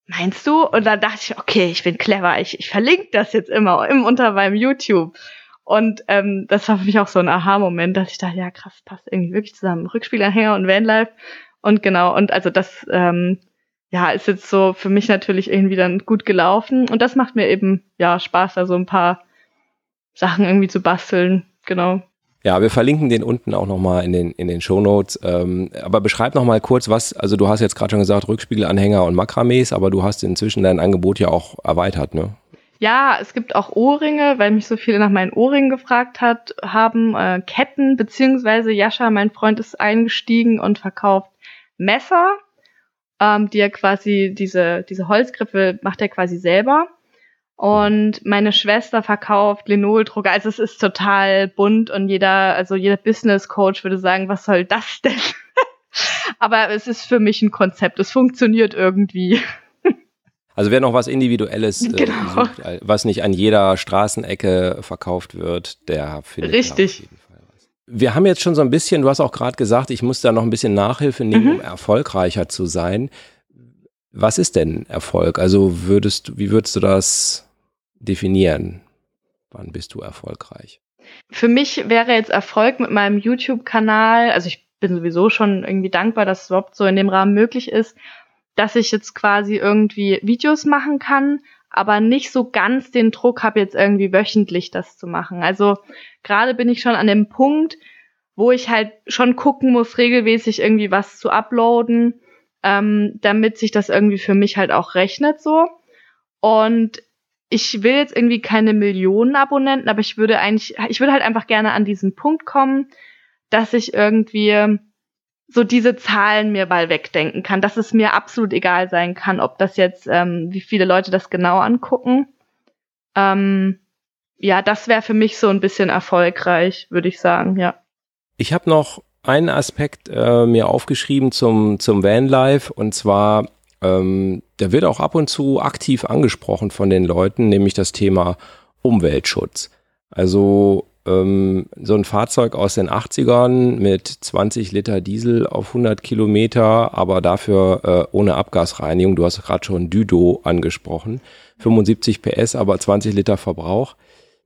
Meinst du? Und dann dachte ich, okay, ich bin clever, ich, ich verlinke das jetzt immer im unter meinem YouTube. Und ähm, das war für mich auch so ein Aha-Moment, dass ich dachte, ja krass, passt irgendwie wirklich zusammen. Rückspielanhänger und Vanlife. Und genau, und also das ähm, ja, ist jetzt so für mich natürlich irgendwie dann gut gelaufen. Und das macht mir eben ja Spaß, da so ein paar Sachen irgendwie zu basteln. Genau. Ja, wir verlinken den unten auch nochmal in den, in den Show Notes. Ähm, aber beschreib nochmal kurz, was, also du hast jetzt gerade schon gesagt, Rückspiegelanhänger und Makramees, aber du hast inzwischen dein Angebot ja auch erweitert, ne? Ja, es gibt auch Ohrringe, weil mich so viele nach meinen Ohrringen gefragt hat, haben äh, Ketten, beziehungsweise Jascha, mein Freund, ist eingestiegen und verkauft Messer, ähm, die er quasi, diese, diese Holzgriffe macht er quasi selber. Und meine Schwester verkauft Linoldrucker. Also es ist total bunt und jeder, also jeder Business Coach würde sagen, was soll das denn? <laughs> Aber es ist für mich ein Konzept. Es funktioniert irgendwie. Also wer noch was Individuelles äh, genau. sucht, äh, was nicht an jeder Straßenecke verkauft wird, der findet Richtig. auf jeden Fall was. Wir haben jetzt schon so ein bisschen, du hast auch gerade gesagt, ich muss da noch ein bisschen Nachhilfe nehmen, mhm. um erfolgreicher zu sein. Was ist denn Erfolg? Also würdest wie würdest du das definieren? Wann bist du erfolgreich? Für mich wäre jetzt Erfolg mit meinem YouTube-Kanal, also ich bin sowieso schon irgendwie dankbar, dass es überhaupt so in dem Rahmen möglich ist, dass ich jetzt quasi irgendwie Videos machen kann, aber nicht so ganz den Druck habe, jetzt irgendwie wöchentlich das zu machen. Also gerade bin ich schon an dem Punkt, wo ich halt schon gucken muss, regelmäßig irgendwie was zu uploaden, ähm, damit sich das irgendwie für mich halt auch rechnet so. Und ich will jetzt irgendwie keine Millionen Abonnenten, aber ich würde eigentlich, ich würde halt einfach gerne an diesen Punkt kommen, dass ich irgendwie so diese Zahlen mir mal wegdenken kann, dass es mir absolut egal sein kann, ob das jetzt, ähm, wie viele Leute das genau angucken. Ähm, ja, das wäre für mich so ein bisschen erfolgreich, würde ich sagen, ja. Ich habe noch einen Aspekt äh, mir aufgeschrieben zum, zum Vanlife und zwar, ähm, der wird auch ab und zu aktiv angesprochen von den Leuten, nämlich das Thema Umweltschutz. Also ähm, so ein Fahrzeug aus den 80ern mit 20 Liter Diesel auf 100 Kilometer, aber dafür äh, ohne Abgasreinigung. Du hast gerade schon Düdo angesprochen. 75 PS, aber 20 Liter Verbrauch.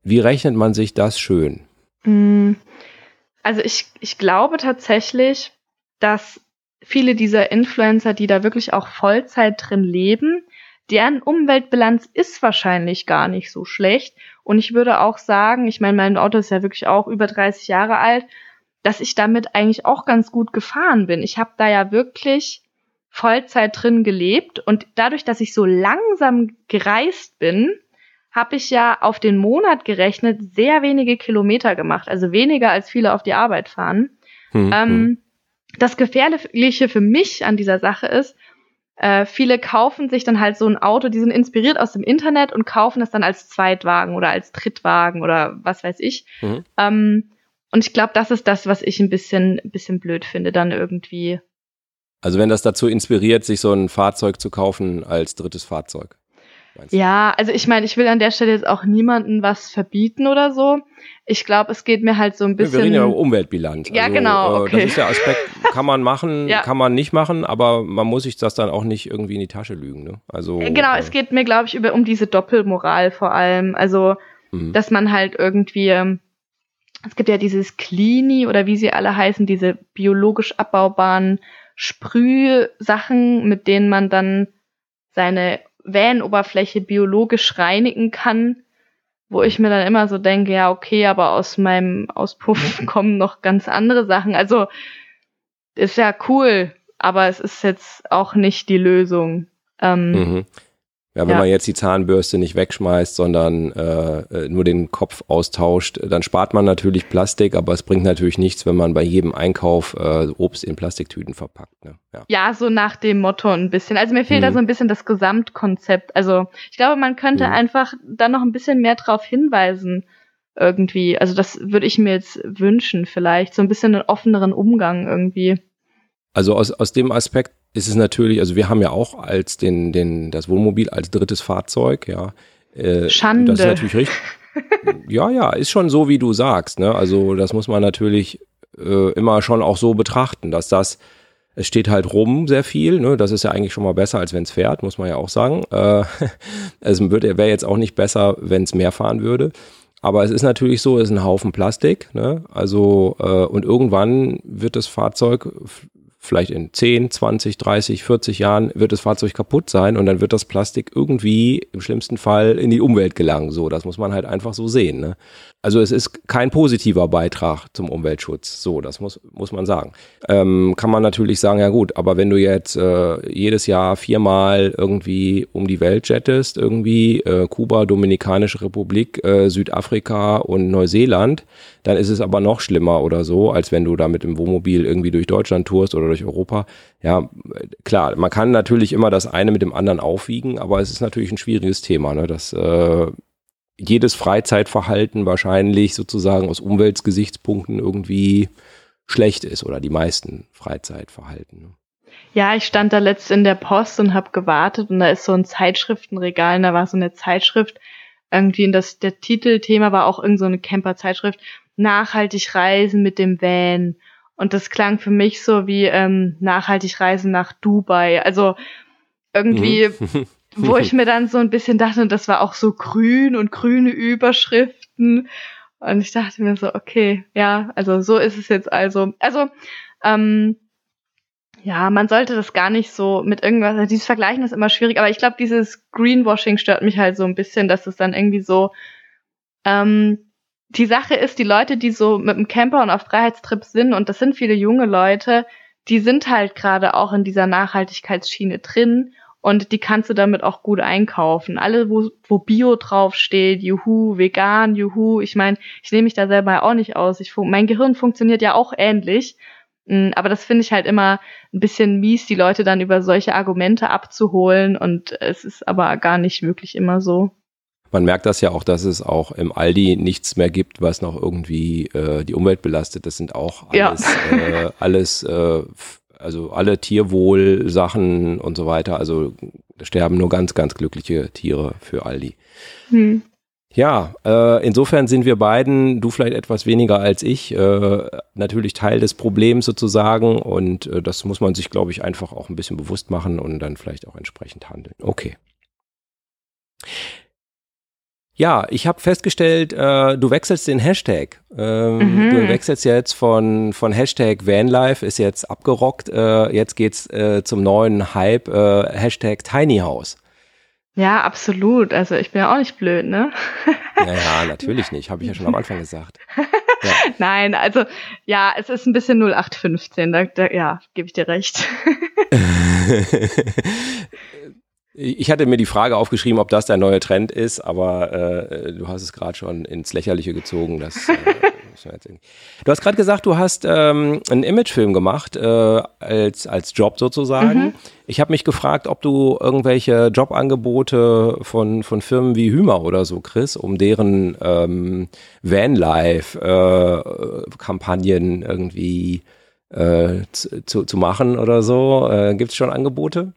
Wie rechnet man sich das schön? Mm, also ich, ich glaube tatsächlich, dass viele dieser Influencer, die da wirklich auch Vollzeit drin leben, deren Umweltbilanz ist wahrscheinlich gar nicht so schlecht. Und ich würde auch sagen, ich meine, mein Auto ist ja wirklich auch über 30 Jahre alt, dass ich damit eigentlich auch ganz gut gefahren bin. Ich habe da ja wirklich Vollzeit drin gelebt und dadurch, dass ich so langsam gereist bin, habe ich ja auf den Monat gerechnet sehr wenige Kilometer gemacht, also weniger als viele auf die Arbeit fahren. Hm, ähm, hm. Das Gefährliche für mich an dieser Sache ist, äh, viele kaufen sich dann halt so ein Auto, die sind inspiriert aus dem Internet und kaufen es dann als Zweitwagen oder als Drittwagen oder was weiß ich. Mhm. Ähm, und ich glaube, das ist das, was ich ein bisschen, ein bisschen blöd finde, dann irgendwie. Also wenn das dazu inspiriert, sich so ein Fahrzeug zu kaufen als drittes Fahrzeug. Ja, also ich meine, ich will an der Stelle jetzt auch niemanden was verbieten oder so. Ich glaube, es geht mir halt so ein bisschen. Wir reden ja über Umweltbilanz. Ja, also, genau. Äh, okay. Das ist der Aspekt, kann man machen, <laughs> ja. kann man nicht machen, aber man muss sich das dann auch nicht irgendwie in die Tasche lügen. Ne? Also, äh, genau, äh, es geht mir, glaube ich, über, um diese Doppelmoral vor allem. Also, mhm. dass man halt irgendwie. Ähm, es gibt ja dieses Cleanie oder wie sie alle heißen, diese biologisch abbaubaren Sprühsachen, mit denen man dann seine Van-Oberfläche biologisch reinigen kann, wo ich mir dann immer so denke, ja, okay, aber aus meinem Auspuff kommen noch ganz andere Sachen. Also ist ja cool, aber es ist jetzt auch nicht die Lösung. Ähm, mhm. Ja, wenn ja. man jetzt die Zahnbürste nicht wegschmeißt, sondern äh, nur den Kopf austauscht, dann spart man natürlich Plastik, aber es bringt natürlich nichts, wenn man bei jedem Einkauf äh, Obst in Plastiktüten verpackt. Ne? Ja. ja. so nach dem Motto ein bisschen. Also mir fehlt mhm. da so ein bisschen das Gesamtkonzept. Also ich glaube, man könnte mhm. einfach da noch ein bisschen mehr drauf hinweisen irgendwie. Also das würde ich mir jetzt wünschen vielleicht. So ein bisschen einen offeneren Umgang irgendwie. Also aus, aus dem Aspekt ist es natürlich, also wir haben ja auch als den, den, das Wohnmobil als drittes Fahrzeug, ja. Äh, Schande. Das ist natürlich richtig. <laughs> ja, ja, ist schon so, wie du sagst. Ne? Also das muss man natürlich äh, immer schon auch so betrachten, dass das, es steht halt rum sehr viel. Ne? Das ist ja eigentlich schon mal besser, als wenn es fährt, muss man ja auch sagen. Äh, <laughs> es wäre jetzt auch nicht besser, wenn es mehr fahren würde. Aber es ist natürlich so, es ist ein Haufen Plastik. Ne? Also äh, und irgendwann wird das Fahrzeug vielleicht in 10, 20, 30, 40 Jahren wird das Fahrzeug kaputt sein und dann wird das Plastik irgendwie im schlimmsten Fall in die Umwelt gelangen. So, das muss man halt einfach so sehen. Ne? Also es ist kein positiver Beitrag zum Umweltschutz. So, das muss, muss man sagen. Ähm, kann man natürlich sagen, ja gut, aber wenn du jetzt äh, jedes Jahr viermal irgendwie um die Welt jettest, irgendwie äh, Kuba, Dominikanische Republik, äh, Südafrika und Neuseeland, dann ist es aber noch schlimmer oder so, als wenn du da mit dem Wohnmobil irgendwie durch Deutschland tourst oder durch Europa. Ja, klar, man kann natürlich immer das eine mit dem anderen aufwiegen, aber es ist natürlich ein schwieriges Thema, ne? dass äh, jedes Freizeitverhalten wahrscheinlich sozusagen aus Umweltgesichtspunkten irgendwie schlecht ist oder die meisten Freizeitverhalten. Ne? Ja, ich stand da letzt in der Post und habe gewartet und da ist so ein Zeitschriftenregal und da war so eine Zeitschrift, irgendwie in das der Titelthema war auch irgend so eine Camper-Zeitschrift nachhaltig reisen mit dem Van und das klang für mich so wie ähm, nachhaltig reisen nach Dubai. Also irgendwie, mhm. <laughs> wo ich mir dann so ein bisschen dachte, das war auch so grün und grüne Überschriften. Und ich dachte mir so, okay, ja, also so ist es jetzt also. Also, ähm, ja, man sollte das gar nicht so mit irgendwas, also dieses Vergleichen ist immer schwierig, aber ich glaube, dieses Greenwashing stört mich halt so ein bisschen, dass es dann irgendwie so, ähm, die Sache ist, die Leute, die so mit dem Camper und auf Freiheitstrips sind, und das sind viele junge Leute, die sind halt gerade auch in dieser Nachhaltigkeitsschiene drin und die kannst du damit auch gut einkaufen. Alle, wo, wo Bio draufsteht, juhu, vegan, juhu. Ich meine, ich nehme mich da selber auch nicht aus. Ich, mein Gehirn funktioniert ja auch ähnlich. Mm, aber das finde ich halt immer ein bisschen mies, die Leute dann über solche Argumente abzuholen. Und es ist aber gar nicht wirklich immer so. Man merkt das ja auch, dass es auch im Aldi nichts mehr gibt, was noch irgendwie äh, die Umwelt belastet. Das sind auch alles, ja. äh, alles äh, also alle Tierwohlsachen und so weiter. Also sterben nur ganz, ganz glückliche Tiere für Aldi. Hm. Ja, äh, insofern sind wir beiden, du vielleicht etwas weniger als ich, äh, natürlich Teil des Problems sozusagen und äh, das muss man sich, glaube ich, einfach auch ein bisschen bewusst machen und dann vielleicht auch entsprechend handeln. Okay. Ja, ich habe festgestellt, äh, du wechselst den Hashtag. Ähm, mhm. Du wechselst jetzt von, von Hashtag Vanlife, ist jetzt abgerockt. Äh, jetzt geht's äh, zum neuen Hype, äh, Hashtag Tiny House. Ja, absolut. Also ich bin ja auch nicht blöd, ne? Naja, natürlich nicht. Habe ich ja schon am Anfang gesagt. Ja. <laughs> Nein, also ja, es ist ein bisschen 0815. Da, da, ja, gebe ich dir recht. <laughs> <laughs> Ich hatte mir die Frage aufgeschrieben, ob das der neue Trend ist, aber äh, du hast es gerade schon ins Lächerliche gezogen. Das, äh, <laughs> du hast gerade gesagt, du hast ähm, einen Imagefilm gemacht äh, als, als Job sozusagen. Mhm. Ich habe mich gefragt, ob du irgendwelche Jobangebote von, von Firmen wie Hümer oder so kriegst, um deren ähm, Vanlife-Kampagnen äh, irgendwie äh, zu, zu machen oder so? Äh, Gibt es schon Angebote?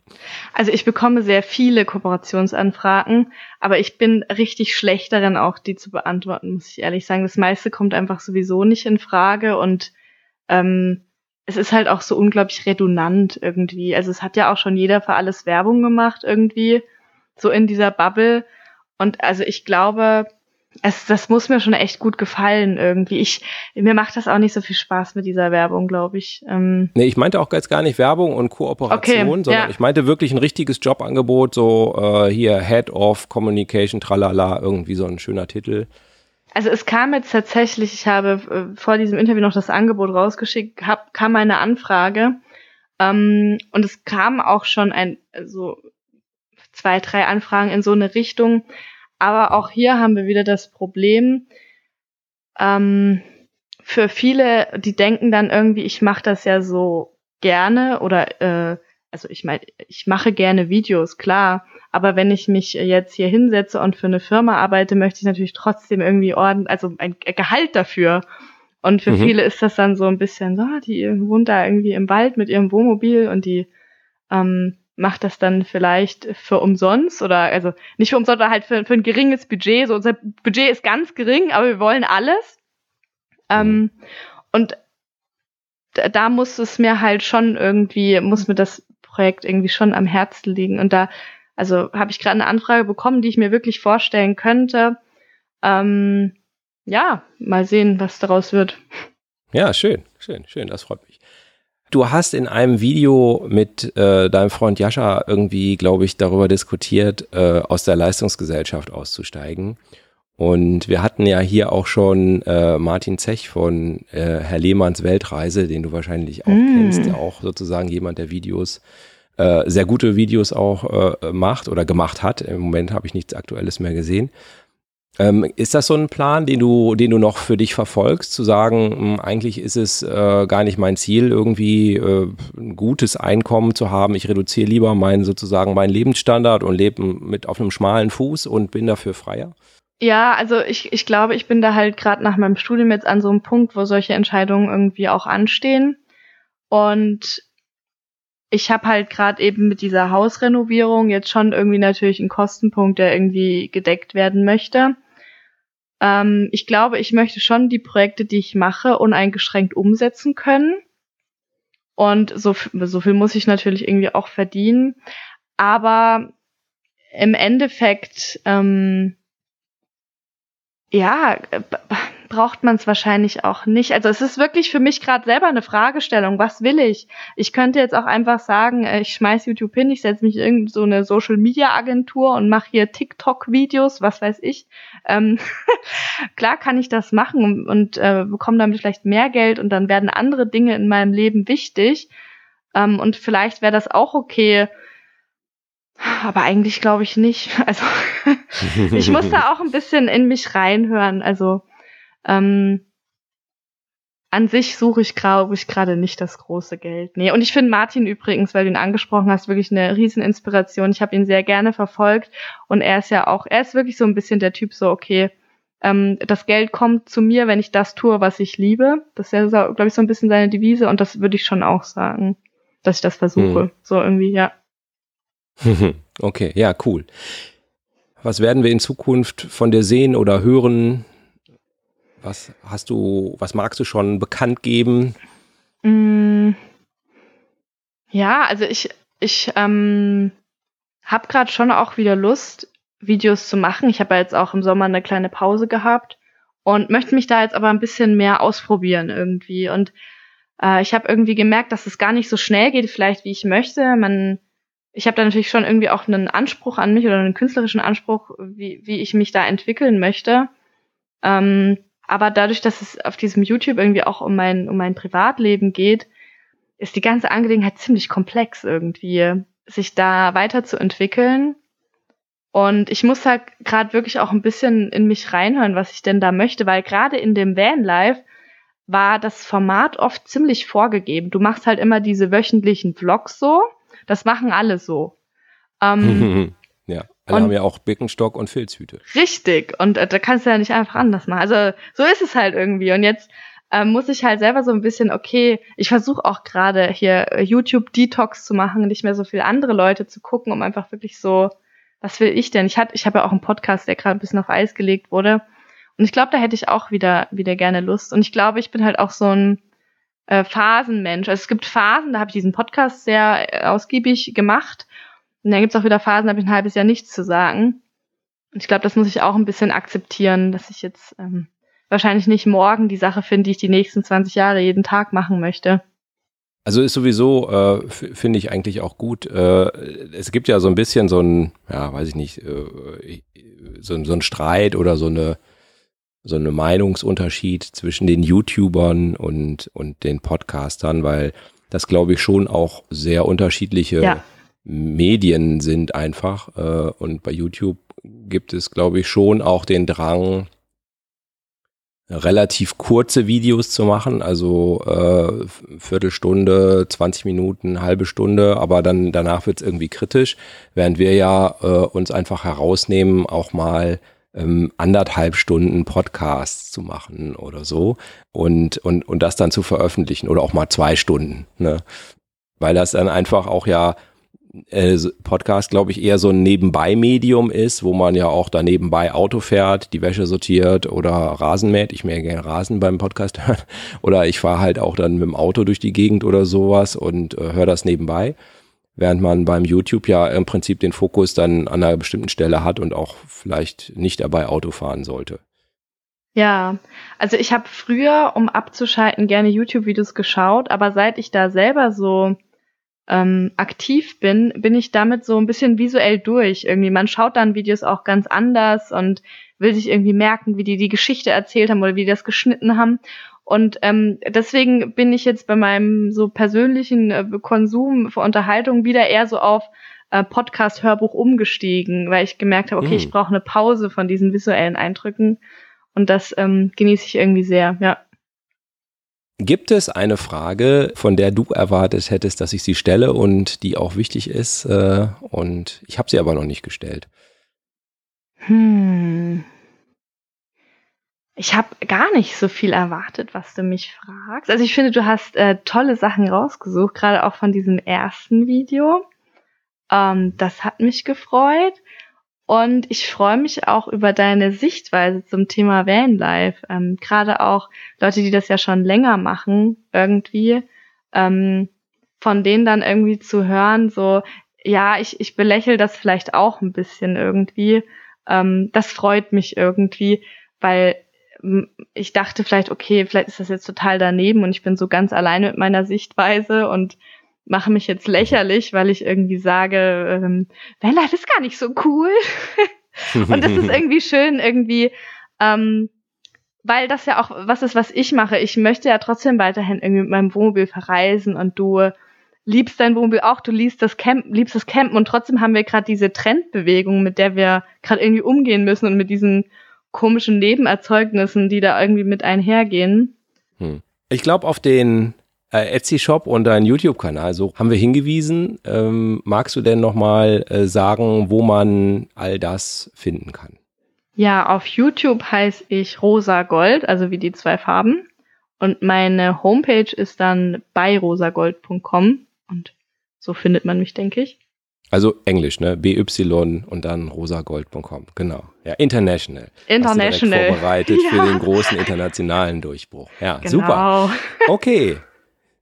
Also ich bekomme sehr viele Kooperationsanfragen, aber ich bin richtig schlecht darin, auch die zu beantworten, muss ich ehrlich sagen. Das meiste kommt einfach sowieso nicht in Frage und ähm, es ist halt auch so unglaublich redundant irgendwie. Also es hat ja auch schon jeder für alles Werbung gemacht irgendwie, so in dieser Bubble. Und also ich glaube, es, das muss mir schon echt gut gefallen irgendwie. Ich, mir macht das auch nicht so viel Spaß mit dieser Werbung, glaube ich. Ähm nee, ich meinte auch jetzt gar nicht Werbung und Kooperation, okay, sondern ja. ich meinte wirklich ein richtiges Jobangebot, so äh, hier Head of Communication, tralala, irgendwie so ein schöner Titel. Also es kam jetzt tatsächlich, ich habe äh, vor diesem Interview noch das Angebot rausgeschickt, hab, kam eine Anfrage ähm, und es kam auch schon ein, so zwei, drei Anfragen in so eine Richtung, aber auch hier haben wir wieder das Problem, ähm, für viele, die denken dann irgendwie, ich mache das ja so gerne oder äh, also ich meine, ich mache gerne Videos, klar, aber wenn ich mich jetzt hier hinsetze und für eine Firma arbeite, möchte ich natürlich trotzdem irgendwie ordentlich, also ein Gehalt dafür. Und für mhm. viele ist das dann so ein bisschen so, die wohnt da irgendwie im Wald mit ihrem Wohnmobil und die ähm, macht das dann vielleicht für umsonst oder also nicht für umsonst, aber halt für, für ein geringes Budget. So unser Budget ist ganz gering, aber wir wollen alles. Ähm, mhm. und da, da muss es mir halt schon irgendwie, muss mir das Projekt irgendwie schon am Herzen liegen. Und da, also habe ich gerade eine Anfrage bekommen, die ich mir wirklich vorstellen könnte. Ähm, ja, mal sehen, was daraus wird. Ja, schön, schön, schön, das freut mich. Du hast in einem Video mit äh, deinem Freund Jascha irgendwie, glaube ich, darüber diskutiert, äh, aus der Leistungsgesellschaft auszusteigen. Und wir hatten ja hier auch schon äh, Martin Zech von äh, Herr Lehmanns Weltreise, den du wahrscheinlich auch mm. kennst, auch sozusagen jemand, der Videos, äh, sehr gute Videos auch äh, macht oder gemacht hat. Im Moment habe ich nichts Aktuelles mehr gesehen. Ähm, ist das so ein Plan, den du, den du noch für dich verfolgst, zu sagen, mh, hm, eigentlich ist es äh, gar nicht mein Ziel, irgendwie äh, ein gutes Einkommen zu haben. Ich reduziere lieber meinen sozusagen meinen Lebensstandard und lebe mit auf einem schmalen Fuß und bin dafür freier? Ja, also ich, ich glaube, ich bin da halt gerade nach meinem Studium jetzt an so einem Punkt, wo solche Entscheidungen irgendwie auch anstehen. Und ich habe halt gerade eben mit dieser Hausrenovierung jetzt schon irgendwie natürlich einen Kostenpunkt, der irgendwie gedeckt werden möchte. Ähm, ich glaube, ich möchte schon die Projekte, die ich mache, uneingeschränkt umsetzen können. Und so, so viel muss ich natürlich irgendwie auch verdienen. Aber im Endeffekt, ähm, ja, braucht man es wahrscheinlich auch nicht. Also es ist wirklich für mich gerade selber eine Fragestellung. Was will ich? Ich könnte jetzt auch einfach sagen, äh, ich schmeiß YouTube hin, ich setze mich in irgendeine so eine Social Media Agentur und mache hier TikTok-Videos, was weiß ich. Ähm, <laughs> klar kann ich das machen und, und äh, bekomme damit vielleicht mehr Geld und dann werden andere Dinge in meinem Leben wichtig. Ähm, und vielleicht wäre das auch okay, Aber eigentlich glaube ich nicht. <laughs> Also <laughs> ich muss da auch ein bisschen in mich reinhören. Also ähm, an sich suche ich, glaube ich, gerade nicht das große Geld. Nee, und ich finde Martin übrigens, weil du ihn angesprochen hast, wirklich eine Rieseninspiration. Ich habe ihn sehr gerne verfolgt und er ist ja auch, er ist wirklich so ein bisschen der Typ so, okay, ähm, das Geld kommt zu mir, wenn ich das tue, was ich liebe. Das ist ja, glaube ich, so ein bisschen seine Devise und das würde ich schon auch sagen, dass ich das versuche. Hm. So irgendwie, ja. <laughs> okay, ja, cool. Was werden wir in Zukunft von dir sehen oder hören? Was hast du, was magst du schon bekannt geben? Mm, ja, also ich, ich ähm, habe gerade schon auch wieder Lust, Videos zu machen. Ich habe ja jetzt auch im Sommer eine kleine Pause gehabt und möchte mich da jetzt aber ein bisschen mehr ausprobieren irgendwie. Und äh, ich habe irgendwie gemerkt, dass es gar nicht so schnell geht, vielleicht wie ich möchte. Man, ich habe da natürlich schon irgendwie auch einen Anspruch an mich oder einen künstlerischen Anspruch, wie, wie ich mich da entwickeln möchte. Ähm, aber dadurch, dass es auf diesem YouTube irgendwie auch um mein, um mein Privatleben geht, ist die ganze Angelegenheit ziemlich komplex irgendwie, sich da weiterzuentwickeln. Und ich muss halt gerade wirklich auch ein bisschen in mich reinhören, was ich denn da möchte, weil gerade in dem Vanlife war das Format oft ziemlich vorgegeben. Du machst halt immer diese wöchentlichen Vlogs so. Das machen alle so. Ähm, <laughs> ja. Alle und haben ja auch Birkenstock und Filzhüte. Richtig. Und äh, da kannst du ja nicht einfach anders machen. Also so ist es halt irgendwie. Und jetzt äh, muss ich halt selber so ein bisschen, okay, ich versuche auch gerade hier äh, YouTube-Detox zu machen, nicht mehr so viele andere Leute zu gucken, um einfach wirklich so, was will ich denn? Ich hatte, ich habe ja auch einen Podcast, der gerade ein bisschen auf Eis gelegt wurde. Und ich glaube, da hätte ich auch wieder, wieder gerne Lust. Und ich glaube, ich bin halt auch so ein äh, Phasenmensch. Also es gibt Phasen, da habe ich diesen Podcast sehr äh, ausgiebig gemacht. Und dann gibt's auch wieder Phasen, da habe ich ein halbes Jahr nichts zu sagen. Und ich glaube, das muss ich auch ein bisschen akzeptieren, dass ich jetzt ähm, wahrscheinlich nicht morgen die Sache finde, die ich die nächsten 20 Jahre jeden Tag machen möchte. Also ist sowieso, äh, finde ich eigentlich auch gut. Äh, es gibt ja so ein bisschen so ein, ja, weiß ich nicht, äh, so, so ein Streit oder so eine so eine Meinungsunterschied zwischen den YouTubern und und den Podcastern, weil das glaube ich schon auch sehr unterschiedliche ja. Medien sind einfach. Äh, und bei YouTube gibt es, glaube ich, schon auch den Drang, relativ kurze Videos zu machen, also äh, Viertelstunde, 20 Minuten, halbe Stunde, aber dann danach wird es irgendwie kritisch, während wir ja äh, uns einfach herausnehmen, auch mal ähm, anderthalb Stunden Podcasts zu machen oder so und, und, und das dann zu veröffentlichen oder auch mal zwei Stunden, ne? Weil das dann einfach auch ja äh, Podcast, glaube ich, eher so ein Nebenbei-Medium ist, wo man ja auch da nebenbei Auto fährt, die Wäsche sortiert oder Rasen mäht. Ich mähe gerne Rasen beim Podcast <laughs> hören. Oder ich fahre halt auch dann mit dem Auto durch die Gegend oder sowas und äh, höre das nebenbei. Während man beim YouTube ja im Prinzip den Fokus dann an einer bestimmten Stelle hat und auch vielleicht nicht dabei Auto fahren sollte. Ja, also ich habe früher, um abzuschalten, gerne YouTube-Videos geschaut, aber seit ich da selber so ähm, aktiv bin, bin ich damit so ein bisschen visuell durch. Irgendwie, man schaut dann Videos auch ganz anders und will sich irgendwie merken, wie die die Geschichte erzählt haben oder wie die das geschnitten haben. Und ähm, deswegen bin ich jetzt bei meinem so persönlichen äh, Konsum für Unterhaltung wieder eher so auf äh, Podcast-Hörbuch umgestiegen, weil ich gemerkt habe, okay, mhm. ich brauche eine Pause von diesen visuellen Eindrücken. Und das ähm, genieße ich irgendwie sehr, ja. Gibt es eine Frage, von der du erwartet hättest, dass ich sie stelle und die auch wichtig ist? Äh, und ich habe sie aber noch nicht gestellt. Hm. Ich habe gar nicht so viel erwartet, was du mich fragst. Also ich finde, du hast äh, tolle Sachen rausgesucht, gerade auch von diesem ersten Video. Ähm, das hat mich gefreut. Und ich freue mich auch über deine Sichtweise zum Thema Vanlife. Ähm, Gerade auch Leute, die das ja schon länger machen, irgendwie, ähm, von denen dann irgendwie zu hören, so, ja, ich, ich belächle das vielleicht auch ein bisschen irgendwie. Ähm, das freut mich irgendwie, weil ich dachte vielleicht, okay, vielleicht ist das jetzt total daneben und ich bin so ganz alleine mit meiner Sichtweise und mache mich jetzt lächerlich, weil ich irgendwie sage, ähm, Vanlife ist gar nicht so cool. <laughs> und das ist <laughs> irgendwie schön, irgendwie, ähm, weil das ja auch was ist, was ich mache. Ich möchte ja trotzdem weiterhin irgendwie mit meinem Wohnmobil verreisen und du liebst dein Wohnmobil auch, du liebst das, Camp, liebst das Campen und trotzdem haben wir gerade diese Trendbewegung, mit der wir gerade irgendwie umgehen müssen und mit diesen komischen Nebenerzeugnissen, die da irgendwie mit einhergehen. Hm. Ich glaube, auf den Etsy-Shop und deinen YouTube-Kanal, so haben wir hingewiesen. Ähm, magst du denn nochmal äh, sagen, wo man all das finden kann? Ja, auf YouTube heiße ich Rosa Gold, also wie die zwei Farben. Und meine Homepage ist dann bei rosagold.com und so findet man mich, denke ich. Also Englisch, ne? BY und dann rosagold.com. Genau. Ja, international. International. Vorbereitet <laughs> ja. für den großen internationalen Durchbruch. Ja, genau. super. <laughs> Okay.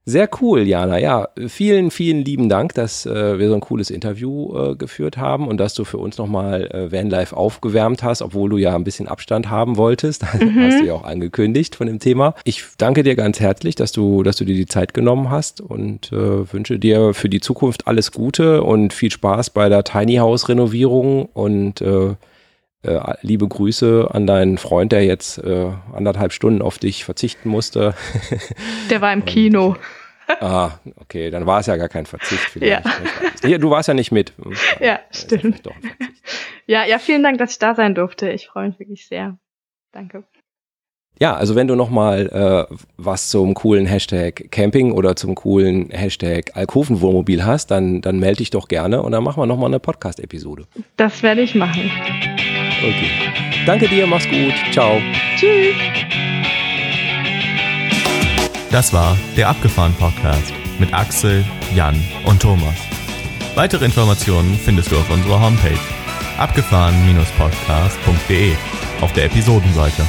Sehr cool, Jana. Ja, vielen, vielen lieben Dank, dass äh, wir so ein cooles Interview äh, geführt haben und dass du für uns nochmal äh, Vanlife aufgewärmt hast, obwohl du ja ein bisschen Abstand haben wolltest. <laughs> Mhm. Hast du ja auch angekündigt von dem Thema. Ich danke dir ganz herzlich, dass du, dass du dir die Zeit genommen hast und äh, wünsche dir für die Zukunft alles Gute und viel Spaß bei der Tiny House Renovierung und äh, äh, liebe Grüße an deinen Freund, der jetzt äh, anderthalb Stunden auf dich verzichten musste. <laughs> Der war im Kino. ah, okay, dann war es ja gar kein Verzicht vielleicht. Ja. Du warst ja nicht mit. <laughs> Ja, stimmt. Ja, ja, vielen Dank, dass ich da sein durfte. Ich freue mich wirklich sehr. Danke. Ja, also wenn du nochmal äh, was zum coolen Hashtag Camping oder zum coolen Hashtag Alkovenwohnmobil hast, dann, dann melde dich doch gerne und dann machen wir nochmal eine Podcast-Episode. Das werde ich machen. Okay. Danke dir, mach's gut. Ciao. Tschüss. Das war der Abgefahren Podcast mit Axel, Jan und Thomas. Weitere Informationen findest du auf unserer Homepage abgefahren-podcast.de auf der Episodenseite.